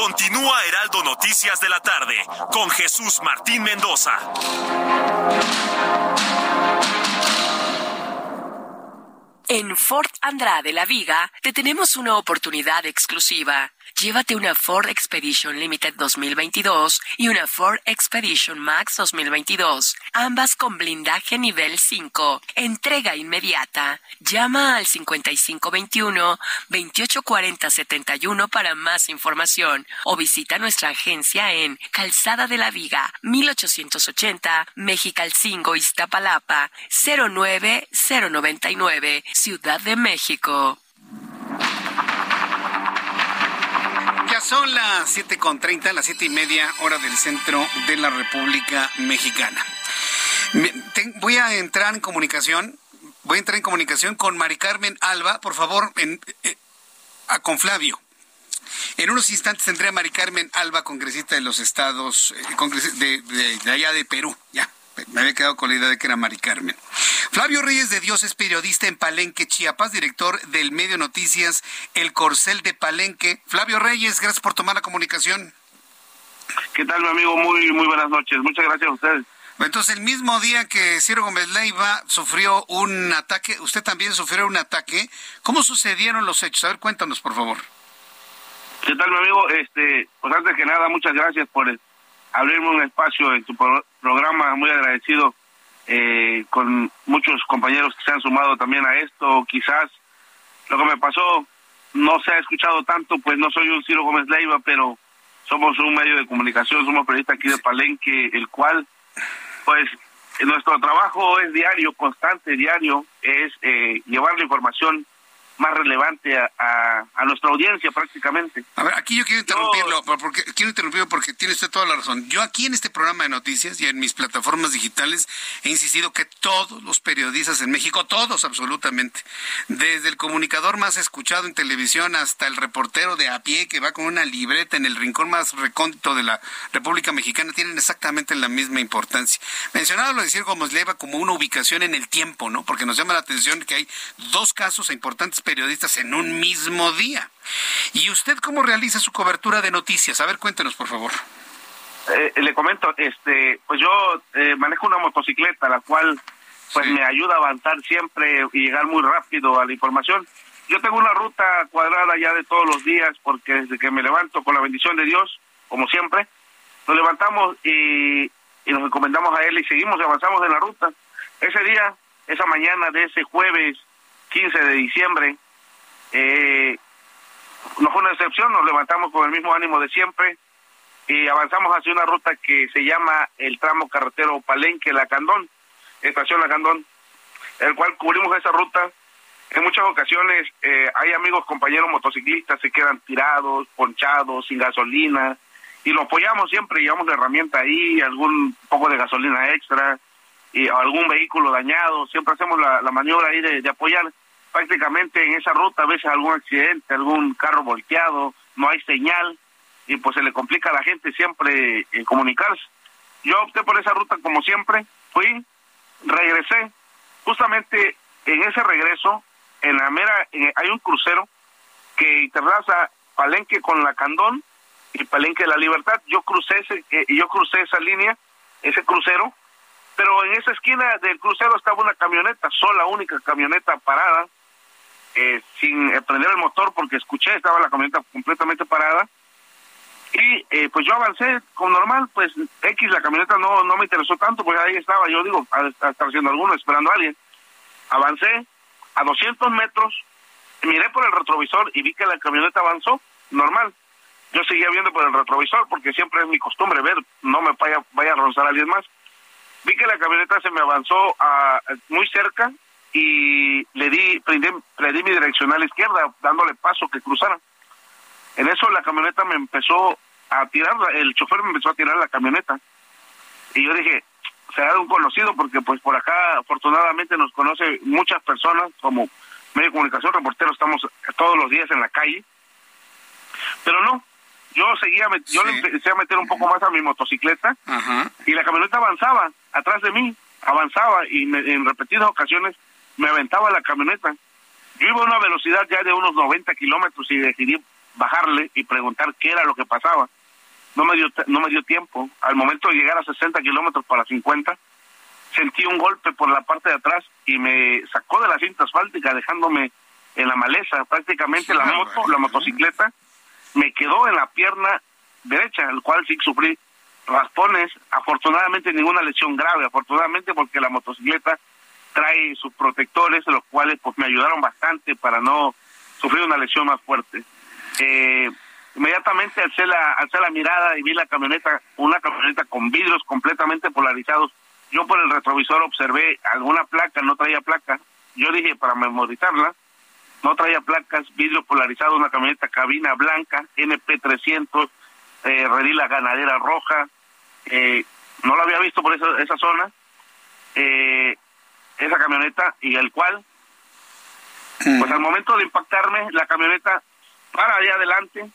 Continúa Heraldo Noticias de la tarde con Jesús Martín Mendoza.
En Fort Andrade La Viga te tenemos una oportunidad exclusiva. Llévate una Ford Expedition Limited 2022 y una Ford Expedition Max 2022, ambas con blindaje nivel 5. Entrega inmediata. Llama al 5521-284071 para más información o visita nuestra agencia en Calzada de la Viga, 1880, Mexicalcingo, Iztapalapa, 09099, Ciudad de México.
Son las siete con treinta, las siete y media hora del centro de la República Mexicana. voy a entrar en comunicación, voy a entrar en comunicación con Mari Carmen Alba, por favor, eh, con Flavio. En unos instantes tendré a Mari Carmen Alba, congresista de los estados, eh, de allá de Perú, ya me había quedado con la idea de que era Mari Carmen. Flavio Reyes de Dios es periodista en Palenque, Chiapas, director del medio noticias El Corcel de Palenque. Flavio Reyes, gracias por tomar la comunicación.
¿Qué tal, mi amigo? Muy, muy buenas noches. Muchas gracias a ustedes.
Entonces, el mismo día que Ciro Gómez Leiva sufrió un ataque, usted también sufrió un ataque. ¿Cómo sucedieron los hechos? A ver, cuéntanos, por favor.
¿Qué tal, mi amigo? Este, pues antes que nada, muchas gracias por abrirme un espacio en tu programa, muy agradecido eh, con muchos compañeros que se han sumado también a esto. Quizás lo que me pasó no se ha escuchado tanto, pues no soy un Ciro Gómez Leiva, pero somos un medio de comunicación, somos periodistas aquí de Palenque, el cual, pues, nuestro trabajo es diario, constante, diario, es eh, llevar la información más relevante a, a, nuestra audiencia prácticamente.
A ver, aquí yo quiero interrumpirlo, porque quiero interrumpirlo porque tiene usted toda la razón. Yo aquí en este programa de noticias y en mis plataformas digitales he insistido que todos los periodistas en México, todos absolutamente, desde el comunicador más escuchado en televisión hasta el reportero de a pie que va con una libreta en el rincón más recóndito de la República Mexicana, tienen exactamente la misma importancia. Mencionado lo de Circo Mosleva como una ubicación en el tiempo, ¿no? Porque nos llama la atención que hay dos casos importantes periodistas en un mismo día. ¿Y usted cómo realiza su cobertura de noticias? A ver, cuéntenos, por favor.
Eh, le comento, este, pues yo eh, manejo una motocicleta, la cual pues me ayuda a avanzar siempre y llegar muy rápido a la información. Yo tengo una ruta cuadrada ya de todos los días, porque desde que me levanto con la bendición de Dios, como siempre, nos levantamos y, y nos encomendamos a Él y seguimos y avanzamos en la ruta. Ese día, esa mañana de ese jueves 15 de diciembre. Eh, no fue una excepción, nos levantamos con el mismo ánimo de siempre y avanzamos hacia una ruta que se llama el tramo carretero Palenque-La Candón, estación La Candón, el cual cubrimos esa ruta. En muchas ocasiones eh, hay amigos, compañeros motociclistas, se quedan tirados, ponchados, sin gasolina, y lo apoyamos siempre, llevamos la herramienta ahí, algún poco de gasolina extra, y algún vehículo dañado, siempre hacemos la, maniobra ahí de, apoyar prácticamente en esa ruta, a veces algún accidente, algún carro volteado, no hay señal y pues se le complica a la gente siempre eh, comunicarse. Yo opté por esa ruta como siempre, fui, regresé, justamente en ese regreso, en la mera, hay un crucero que interlaza Palenque con la Candón y Palenque de la Libertad. Yo crucé ese, eh, yo crucé esa línea, ese crucero, pero en esa esquina del crucero estaba una camioneta, sola, única camioneta parada, eh, sin prender el motor porque escuché, estaba la camioneta completamente parada. Y eh, pues yo avancé con normal, pues X, la camioneta no, no me interesó tanto, pues ahí estaba, yo digo, a, estar haciendo alguno, esperando a alguien. Avancé a 200 metros, miré por el retrovisor y vi que la camioneta avanzó, normal. Yo seguía viendo por el retrovisor porque siempre es mi costumbre ver, no me vaya, vaya a rozar a alguien más vi que la camioneta se me avanzó a, muy cerca y le di, le di mi la izquierda, dándole paso que cruzara. En eso la camioneta me empezó a tirar, el chofer me empezó a tirar la camioneta. Y yo dije, será de un conocido, porque pues por acá afortunadamente nos conoce muchas personas, como medio de comunicación, reportero, estamos todos los días en la calle. Pero no, yo seguía, yo le empecé a meter un poco más a mi motocicleta y la camioneta avanzaba atrás de mí, avanzaba y en repetidas ocasiones me aventaba la camioneta. Yo iba a una velocidad ya de unos 90 kilómetros y decidí bajarle y preguntar qué era lo que pasaba. No me dio, no me dio tiempo. Al momento de llegar a 60 kilómetros para 50, sentí un golpe por la parte de atrás y me sacó de la cinta asfáltica dejándome en la maleza. Prácticamente la moto, la motocicleta, me quedó en la pierna derecha, el cual sí sufrí raspones, afortunadamente ninguna lesión grave, afortunadamente porque la motocicleta trae sus protectores, los cuales pues me ayudaron bastante para no sufrir una lesión más fuerte. Eh, inmediatamente alcé la, alcé la mirada y vi la camioneta, una camioneta con vidrios completamente polarizados. Yo por el retrovisor observé alguna placa, no traía placa. Yo dije para memorizarla, no traía placas, vidrio polarizado, una camioneta cabina blanca, NP300, eh, redila ganadera roja, eh, no lo había visto por esa, esa zona, eh, esa camioneta, y el cual, pues al momento de impactarme, la camioneta para allá adelante,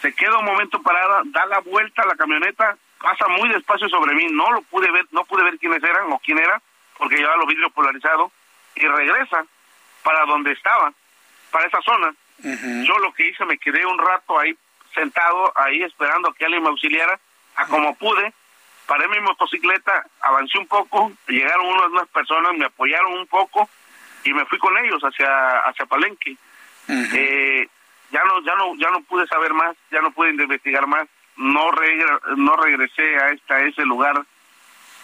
se queda un momento parada, da la vuelta a la camioneta, pasa muy despacio sobre mí, no lo pude ver, no pude ver quiénes eran o quién era, porque llevaba los vidrios polarizados, y regresa para donde estaba, para esa zona. Yo lo que hice, me quedé un rato ahí sentado, ahí esperando que alguien me auxiliara, a como pude, paré mi motocicleta, avancé un poco, llegaron unas, personas, me apoyaron un poco y me fui con ellos hacia hacia Palenque. eh, ya no ya no ya no pude saber más, ya no pude investigar más, no no regresé a esta ese lugar.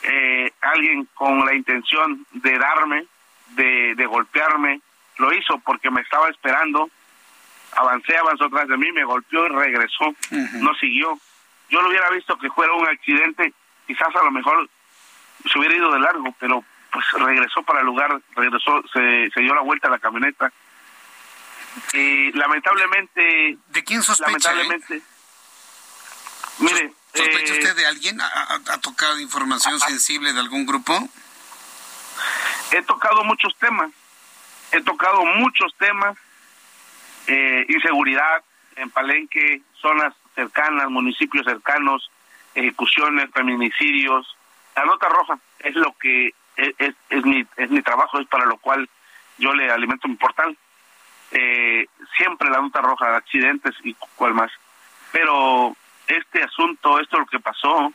Eh, alguien con la intención de darme, de, de golpearme, lo hizo porque me estaba esperando. Avancé, avanzó atrás de mí, me golpeó y regresó. No siguió. Yo lo hubiera visto que fuera un accidente quizás a lo mejor se hubiera ido de largo, pero pues regresó para el lugar, regresó, se, se dio la vuelta a la camioneta. Y lamentablemente...
¿De quién sospecha?
Lamentablemente... Mire...
¿Sospecha usted de alguien? ¿Ha, tocado información sensible de algún grupo?
He tocado muchos temas. He tocado muchos temas. Eh, inseguridad en Palenque, zonas cercanas, municipios cercanos, ejecuciones, feminicidios. La nota roja es lo que es, es, mi, es mi trabajo, es para lo cual yo le alimento mi portal. Eh, siempre la nota roja, accidentes y cual más. Pero este asunto, esto lo que pasó,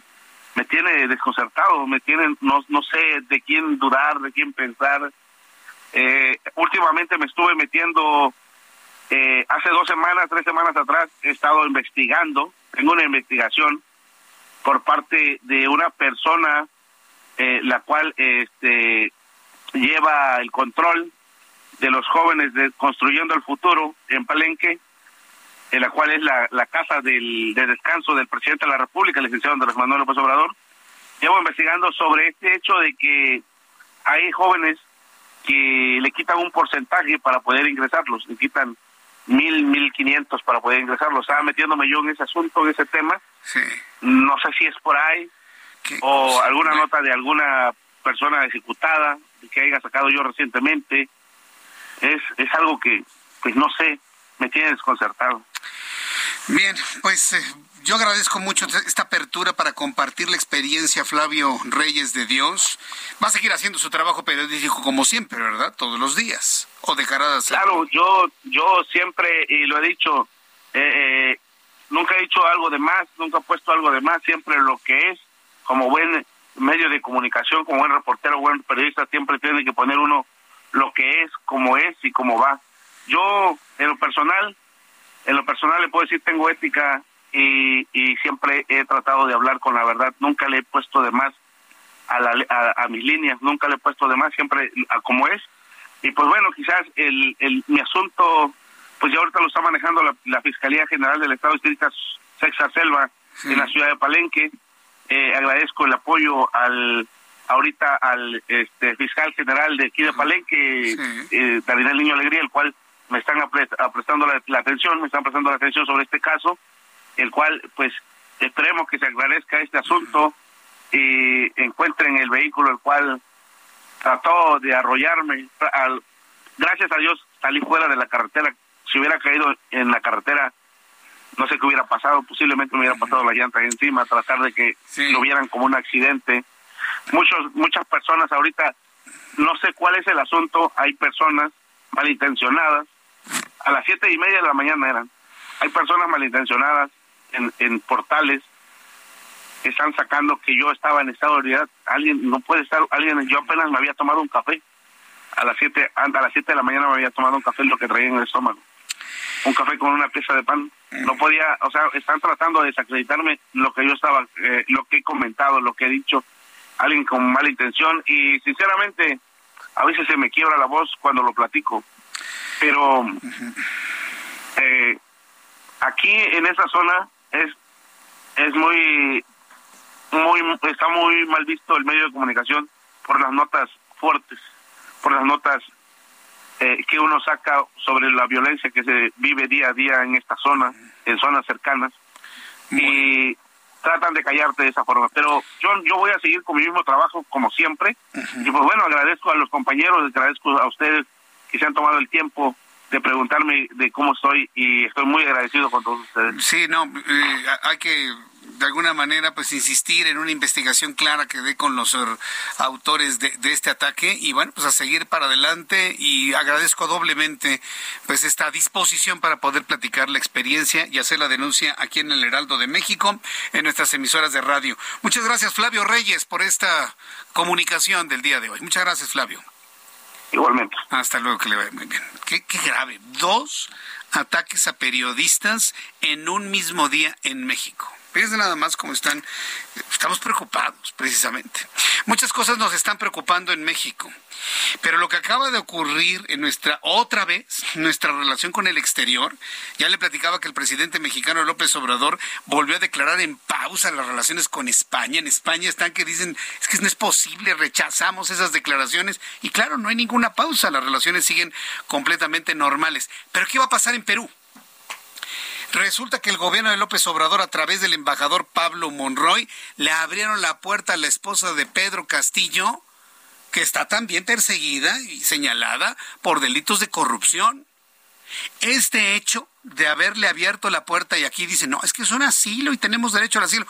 me tiene desconcertado, me tiene, no, no sé de quién dudar, de quién pensar. Eh, últimamente me estuve metiendo, eh, hace dos semanas, tres semanas atrás, he estado investigando, tengo una investigación por parte de una persona eh, la cual este, lleva el control de los jóvenes de Construyendo el Futuro en Palenque, en la cual es la, casa del, de descanso del presidente de la República, el licenciado Andrés Manuel López Obrador. Llevo investigando sobre este hecho de que hay jóvenes que le quitan un porcentaje para poder ingresarlos, le quitan mil, mil quinientos para poder ingresarlos. Estaba metiéndome yo en ese asunto, en ese tema. No sé si es por ahí o alguna nota de alguna persona ejecutada que haya sacado yo recientemente. Es, es algo que, pues no sé, me tiene desconcertado.
Bien, pues eh, yo agradezco mucho esta apertura para compartir la experiencia, Flavio Reyes de Dios. Va a seguir haciendo su trabajo periodístico como siempre, ¿verdad? Todos los días. ¿O dejará de hacerlo?
Claro, yo, yo siempre, y lo he dicho, eh, eh, nunca he dicho algo de más, nunca he puesto algo de más, siempre lo que es, como buen medio de comunicación, como buen reportero, buen periodista, siempre tiene que poner uno lo que es, como es y cómo va. Yo, en lo personal, en lo personal le puedo decir tengo ética y, y siempre he tratado de hablar con la verdad. Nunca le he puesto de más a, la, a, mis líneas, nunca le he puesto de más, siempre a como es. Y pues bueno, quizás el, el, mi asunto, pues ya ahorita lo está manejando la, Fiscalía General del Estado de Sexa Selva, en la ciudad de Palenque. Eh, agradezco el apoyo al ahorita al este, fiscal general de aquí de Palenque, eh, David Niño Alegría, el cual me están prestando la, atención, me están prestando la atención sobre este caso, el cual pues esperemos que se agradezca este asunto y encuentren el vehículo el cual trató de arrollarme. Al, gracias a Dios salí fuera de la carretera. Si hubiera caído en la carretera, no sé qué hubiera pasado, posiblemente me hubiera pasado la llanta encima, tratar de que lo vieran como un accidente. Muchos, muchas personas ahorita, no sé cuál es el asunto, hay personas malintencionadas a las siete y media de la mañana eran. Hay personas malintencionadas en, en portales que están sacando que yo estaba en estado de ebriedad. Alguien no puede estar, alguien, yo apenas me había tomado un café. A las siete, a las siete de la mañana me había tomado un café lo que traía en el estómago. Un café con una pieza de pan. No podía, o sea, están tratando de desacreditarme lo que yo estaba, eh, lo que he comentado, lo que he dicho. Alguien con mala intención y sinceramente a veces se me quiebra la voz cuando lo platico pero eh, aquí en esa zona es es muy muy está muy mal visto el medio de comunicación por las notas fuertes por las notas eh, que uno saca sobre la violencia que se vive día a día en esta zona en zonas cercanas y tratan de callarte de esa forma. Pero yo yo voy a seguir con mi mismo trabajo como siempre y pues bueno agradezco a los compañeros agradezco a ustedes que se han tomado el tiempo de preguntarme de cómo estoy y estoy muy agradecido con todos ustedes.
Sí, no, eh, hay que de alguna manera pues insistir en una investigación clara que dé con los autores de, de, este ataque y bueno pues a seguir para adelante y agradezco doblemente pues esta disposición para poder platicar la experiencia y hacer la denuncia aquí en el Heraldo de México en nuestras emisoras de radio. Muchas gracias Flavio Reyes por esta comunicación del día de hoy. Muchas gracias Flavio.
Igualmente.
Hasta luego, que le vaya muy bien. Qué, grave. Dos ataques a periodistas en un mismo día en México. Fíjense nada más cómo están, estamos preocupados precisamente. Muchas cosas nos están preocupando en México, pero lo que acaba de ocurrir en nuestra, otra vez, nuestra relación con el exterior, ya le platicaba que el presidente mexicano López Obrador volvió a declarar en pausa las relaciones con España. En España están que dicen, es que no es posible, rechazamos esas declaraciones y claro, no hay ninguna pausa, las relaciones siguen completamente normales. Pero ¿qué va a pasar en Perú? Resulta que el gobierno de López Obrador, a través del embajador Pablo Monroy, le abrieron la puerta a la esposa de Pedro Castillo, que está también perseguida y señalada por delitos de corrupción. Este hecho de haberle abierto la puerta y aquí dice, no, es que es un asilo y tenemos derecho al asilo.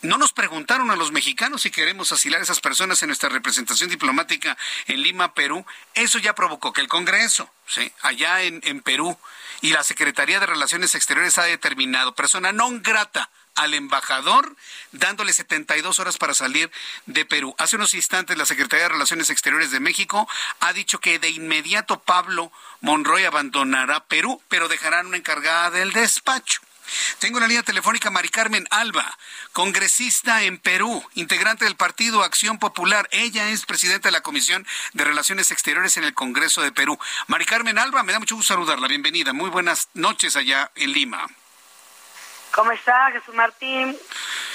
No nos preguntaron a los mexicanos si queremos asilar a esas personas en nuestra representación diplomática en Lima, Perú. Eso ya provocó que el Congreso, ¿sí? allá en Perú, y la Secretaría de Relaciones Exteriores ha determinado persona non grata al embajador, dándole 72 horas para salir de Perú. Hace unos instantes la Secretaría de Relaciones Exteriores de México ha dicho que de inmediato Pablo Monroy abandonará Perú, pero dejarán una encargada del despacho. Tengo una línea telefónica Mari Carmen Alba, congresista en Perú, integrante del Partido Acción Popular. Ella es presidenta de la Comisión de Relaciones Exteriores en el Congreso de Perú. Mari Carmen Alba, me da mucho gusto saludarla. Bienvenida. Muy buenas noches allá en Lima.
¿Cómo está, Jesús Martín?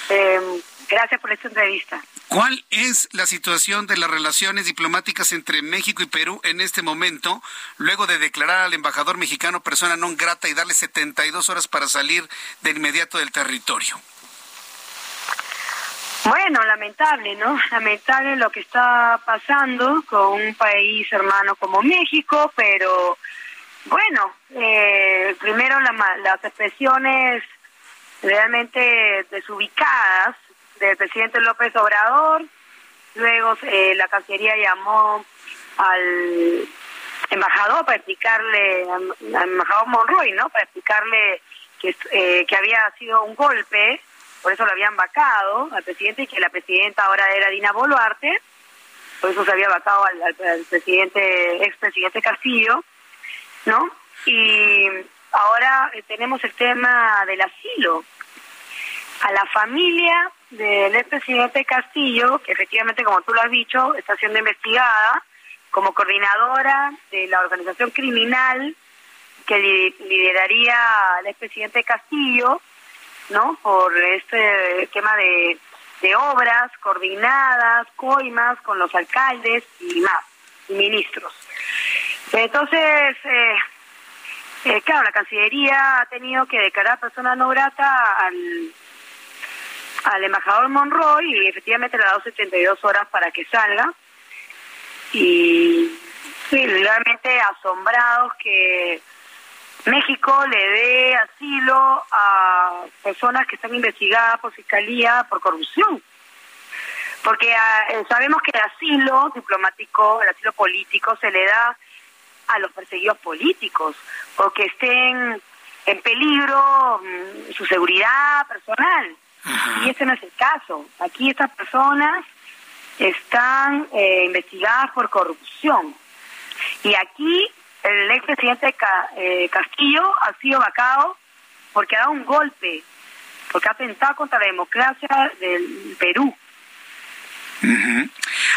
Eh, gracias por esta entrevista.
¿Cuál es la situación de las relaciones diplomáticas entre México y Perú en este momento, luego de declarar al embajador mexicano persona non grata y darle 72 horas para salir de inmediato del territorio?
Bueno, lamentable, ¿no? Lamentable lo que está pasando con un país hermano como México, pero bueno, eh, primero las expresiones realmente desubicadas del presidente López Obrador. Luego eh, la Cancillería llamó al embajador para explicarle, al embajador Monroy, ¿no? Para explicarle que, eh, que había sido un golpe, por eso lo habían vacado al presidente y que la presidenta ahora era Dina Boluarte, por eso se había vacado al, al presidente, expresidente Castillo, ¿no? Y ahora eh, tenemos el tema del asilo. A la familia del expresidente Castillo, que efectivamente, como tú lo has dicho, está siendo investigada como coordinadora de la organización criminal que lideraría el expresidente Castillo, ¿no? Por este tema de, obras coordinadas, coimas con los alcaldes y más, y ministros. Entonces, eh, eh, claro, la Cancillería ha tenido que declarar persona no grata al al embajador Monroy y efectivamente le ha dado 72 horas para que salga. Y sí, realmente asombrados que México le dé asilo a personas que están investigadas por fiscalía por corrupción. Porque ah, eh, sabemos que el asilo diplomático, el asilo político se le da a los perseguidos políticos, porque estén en peligro mm, su seguridad personal. Y ese no es el caso. Aquí estas personas están eh, investigadas por corrupción. Y aquí el expresidente eh, Castillo ha sido vacado porque ha dado un golpe, porque ha atentado contra la democracia del Perú.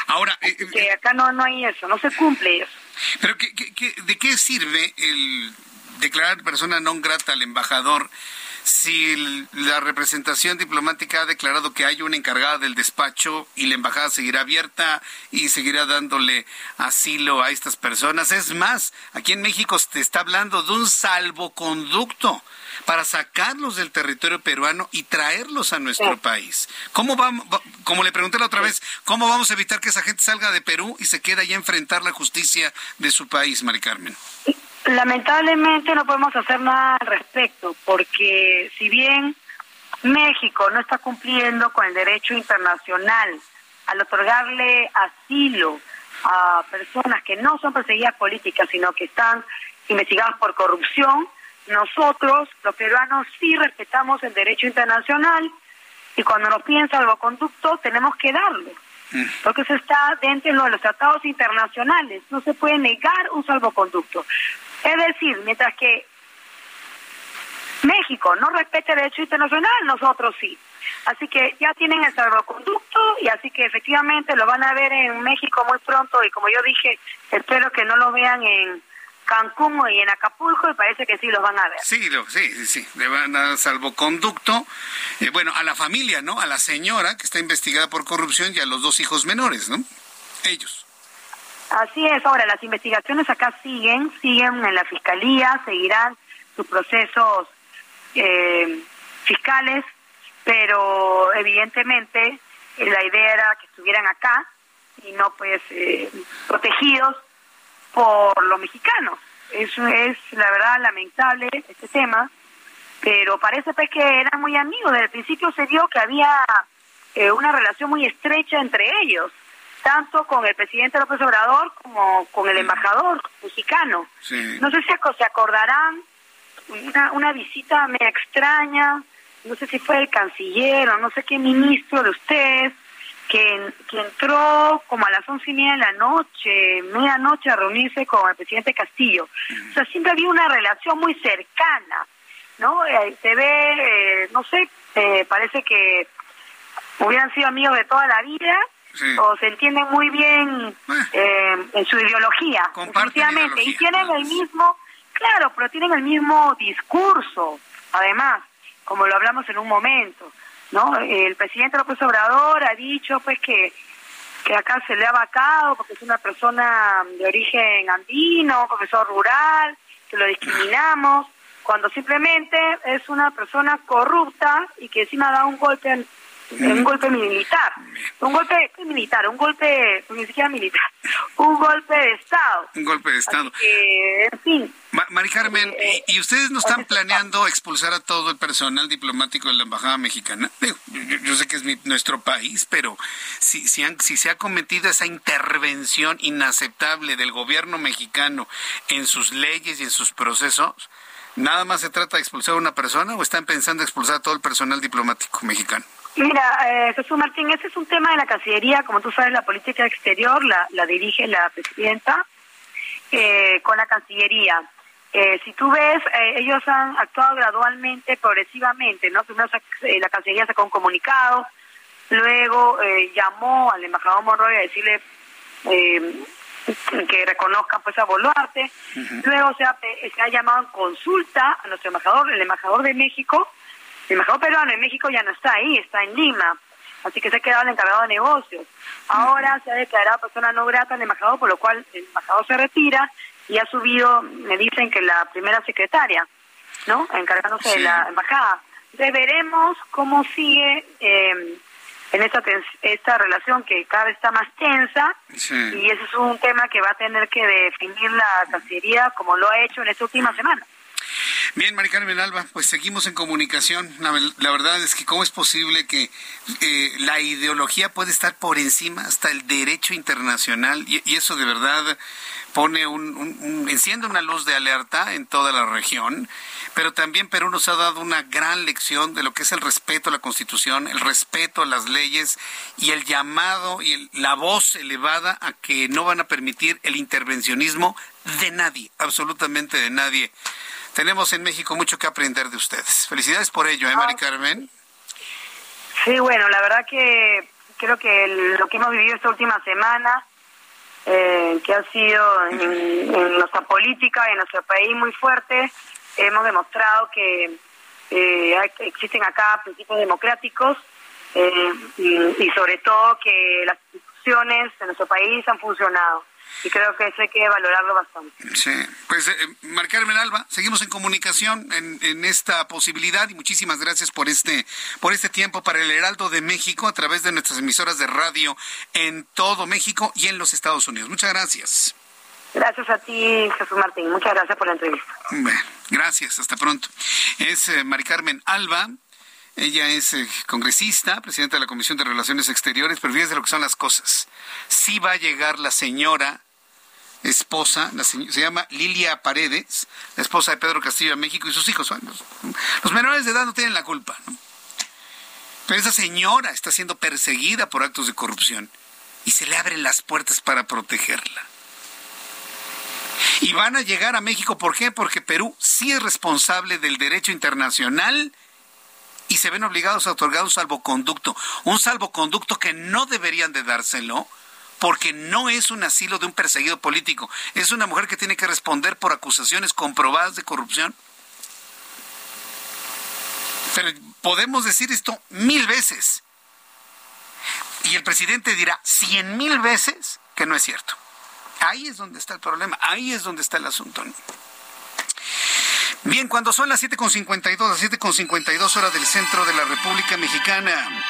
Ahora,
eh, que acá no, no hay eso, no se cumple eso.
Pero ¿qué, qué, de qué sirve el declarar persona non grata al embajador si la representación diplomática ha declarado que hay una encargada del despacho y la embajada seguirá abierta y seguirá dándole asilo a estas personas. Es más, aquí en México se está hablando de un salvoconducto para sacarlos del territorio peruano y traerlos a nuestro país. ¿Cómo vamos, como le pregunté la otra vez, cómo vamos a evitar que esa gente salga de Perú y se quede allá a enfrentar la justicia de su país, Mari Carmen?
Lamentablemente no podemos hacer nada al respecto, porque si bien México no está cumpliendo con el derecho internacional al otorgarle asilo a personas que no son perseguidas políticas, sino que están investigadas por corrupción, nosotros, los peruanos, sí respetamos el derecho internacional y cuando nos piden salvoconducto tenemos que darlo, mm. porque eso está dentro de los tratados internacionales, no se puede negar un salvoconducto. Es decir, mientras que México no respeta el derecho internacional, nosotros sí. Así que ya tienen el salvoconducto y así que efectivamente lo van a ver en México muy pronto y como yo dije, espero que no lo vean en Cancún y en Acapulco y parece que sí los van a ver.
Sí, sí, sí, sí, le van a dar salvoconducto, eh, bueno, a la familia, ¿no? A la señora que está investigada por corrupción y a los dos hijos menores, ¿no? Ellos.
Así es, ahora las investigaciones acá siguen, siguen en la fiscalía, seguirán sus procesos eh, fiscales, pero evidentemente eh, la idea era que estuvieran acá y no pues eh, protegidos por los mexicanos. Eso es la verdad lamentable este tema, pero parece pues que eran muy amigos. Desde el principio se vio que había eh, una relación muy estrecha entre ellos, tanto con el presidente López Obrador como con el embajador mexicano. No sé si se acordarán una, una visita media extraña, no sé si fue el canciller o no sé qué ministro de ustedes, que, que entró como a las once y media de la noche, medianoche, a reunirse con el presidente Castillo. O sea, siempre había una relación muy cercana, ¿no? Eh, se ve, eh, no sé, eh, parece que hubieran sido amigos de toda la vida. O se entienden muy bien en su ideología, definitivamente, y tienen el mismo, claro, pero tienen el mismo discurso, además, como lo hablamos en un momento. ¿no? El presidente López Obrador ha dicho pues que, que acá se le ha vacado porque es una persona de origen andino, profesor rural, que lo discriminamos, cuando simplemente es una persona corrupta y que encima da un golpe un golpe militar, un golpe militar, un golpe ni siquiera militar, un golpe de Estado.
Un golpe de Estado.
en fin.
Mari Carmen, eh, ¿y ustedes no están planeando expulsar a todo el personal diplomático de la Embajada Mexicana? yo, sé que es nuestro país, pero si, si, si se ha cometido esa intervención inaceptable del gobierno mexicano en sus leyes y en sus procesos, ¿nada más se trata de expulsar a una persona o están pensando expulsar a todo el personal diplomático mexicano?
Mira, eh, Jesús Martín, ese es un tema de la Cancillería, como tú sabes, la política exterior la, la dirige la presidenta eh, con la Cancillería. Eh, si tú ves, eh, ellos han actuado gradualmente, progresivamente, ¿no? Primero eh, la Cancillería sacó un comunicado, luego llamó al embajador Monroy a decirle que reconozcan pues a Boluarte, luego se ha, se ha llamado en consulta a nuestro embajador, el embajador de México, el embajador peruano en México ya no está ahí, está en Lima. Así que se ha quedado el encargado de negocios. Ahora se ha declarado persona no grata el embajador, por lo cual el embajador se retira y ha subido, me dicen que la primera secretaria, ¿no? Encargándose de la embajada. Entonces veremos cómo sigue eh, en esta, esta relación que cada vez está más tensa y ese es un tema que va a tener que definir la Cancillería como lo ha hecho en esta última semana.
Bien, Mari Carmen Alba, pues seguimos en comunicación. La, verdad es que cómo es posible que eh, la ideología puede estar por encima hasta el derecho internacional y, eso de verdad pone un, enciende una luz de alerta en toda la región, pero también Perú nos ha dado una gran lección de lo que es el respeto a la Constitución, el respeto a las leyes y el llamado y la voz elevada a que no van a permitir el intervencionismo de nadie, absolutamente de nadie tenemos en México mucho que aprender de ustedes. Felicidades por ello, ¿eh, Mari Carmen?
Sí, bueno, la verdad que creo que lo que hemos vivido esta última semana, eh, que ha sido en, nuestra política, en nuestro país muy fuerte, hemos demostrado que eh, existen acá principios democráticos eh, y sobre todo que las instituciones de nuestro país han funcionado y creo que eso hay que valorarlo bastante. Sí,
pues eh, Carmen Alba, seguimos en comunicación en, en, esta posibilidad y muchísimas gracias por este por este tiempo para el Heraldo de México a través de nuestras emisoras de radio en todo México y en los Estados Unidos. Muchas gracias.
Gracias a ti, Jesús Martín. Muchas gracias por la entrevista.
Bueno, gracias. Hasta pronto. Es eh, Mari Carmen Alba. Ella es eh, congresista, presidenta de la Comisión de Relaciones Exteriores, pero fíjese lo que son las cosas. Sí va a llegar la señora esposa, se llama Lilia Paredes, la esposa de Pedro Castillo de México y sus hijos. Los menores de edad no tienen la culpa, ¿no? Pero esa señora está siendo perseguida por actos de corrupción y se le abren las puertas para protegerla. Y van a llegar a México, ¿por qué? Porque Perú sí es responsable del derecho internacional y se ven obligados a otorgar un salvoconducto, un salvoconducto que no deberían de dárselo porque no es un asilo de un perseguido político, es una mujer que tiene que responder por acusaciones comprobadas de corrupción. Pero podemos decir esto mil veces. Y el presidente dirá cien mil veces que no es cierto. Ahí es donde está el problema, ahí es donde está el asunto. Bien, cuando son las 7.52, las 7.52 horas del centro de la República Mexicana.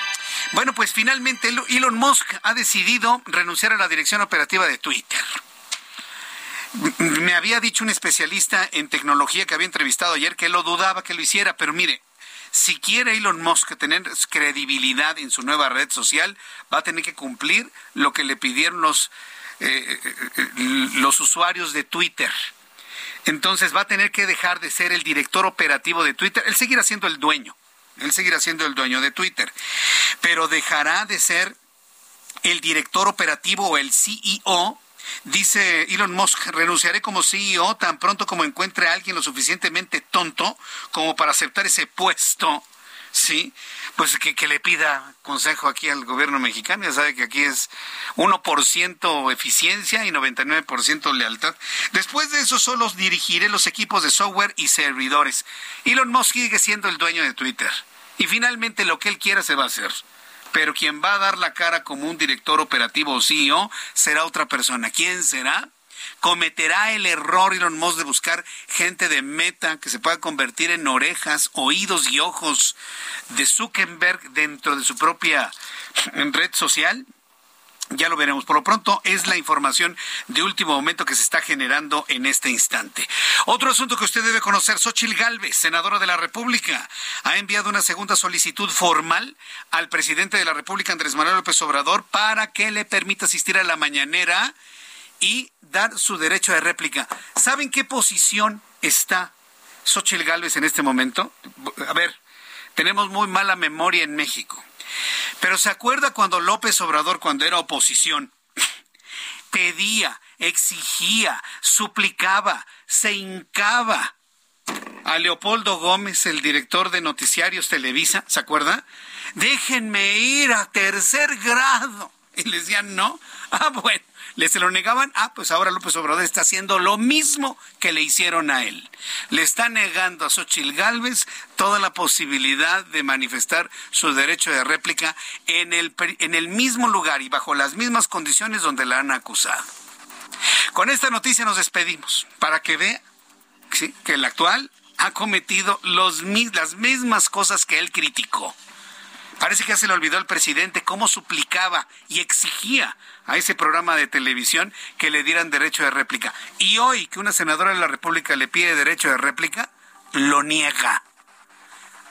Bueno, pues finalmente Elon Musk ha decidido renunciar a la dirección operativa de Twitter. Me había dicho un especialista en tecnología que había entrevistado ayer que lo dudaba que lo hiciera, pero mire, si quiere Elon Musk tener credibilidad en su nueva red social, va a tener que cumplir lo que le pidieron los, eh, eh, los usuarios de Twitter. Entonces va a tener que dejar de ser el director operativo de Twitter. Él seguirá siendo el dueño. Él seguirá siendo el dueño de Twitter. Pero dejará de ser el director operativo o el CEO Dice Elon Musk, renunciaré como CEO tan pronto como encuentre a alguien lo suficientemente tonto como para aceptar ese puesto. Sí, pues que, que le pida consejo aquí al gobierno mexicano. Ya sabe que aquí es 1% eficiencia y 99% lealtad. Después de eso, solo dirigiré los equipos de software y servidores. Elon Musk sigue siendo el dueño de Twitter. Y finalmente lo que él quiera se va a hacer pero quien va a dar la cara como un director operativo o CEO será otra persona. ¿Quién será? cometerá el error Elon Musk de buscar gente de meta que se pueda convertir en orejas, oídos y ojos de Zuckerberg dentro de su propia red social? Ya lo veremos. Por lo pronto es la información de último momento que se está generando en este instante. Otro asunto que usted debe conocer, Xochil Gálvez, senadora de la República, ha enviado una segunda solicitud formal al presidente de la República, Andrés Manuel López Obrador, para que le permita asistir a la mañanera y dar su derecho de réplica. ¿Saben qué posición está Xochil Gálvez en este momento? A ver, tenemos muy mala memoria en México. Pero ¿se acuerda cuando López Obrador, cuando era oposición, pedía, exigía, suplicaba, se hincaba a Leopoldo Gómez, el director de Noticiarios Televisa, ¿se acuerda? Déjenme ir a tercer grado. Y le decían, no. Ah, bueno, le se lo negaban. Ah, pues ahora López Obrador está haciendo lo mismo que le hicieron a él. Le está negando a Xochil Gálvez toda la posibilidad de manifestar su derecho de réplica en el, en el mismo lugar y bajo las mismas condiciones donde la han acusado. Con esta noticia nos despedimos para que vea que el actual ha cometido los, las mismas cosas que él criticó. Parece que ya se le olvidó al presidente cómo suplicaba y exigía a ese programa de televisión que le dieran derecho de réplica. Y hoy que una senadora de la República le pide derecho de réplica, lo niega.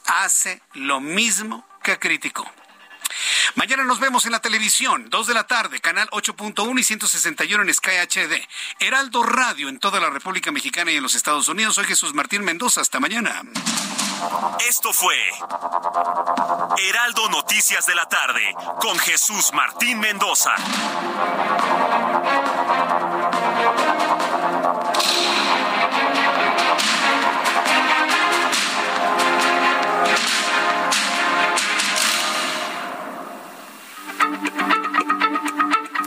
Hace lo mismo que criticó. Mañana nos vemos en la televisión, 2 de la tarde, canal 8.1 y 161 en Sky HD. Heraldo Radio en toda la República Mexicana y en los Estados Unidos. Soy Jesús Martín Mendoza. Hasta mañana.
Esto fue Heraldo Noticias de la tarde con Jesús Martín Mendoza.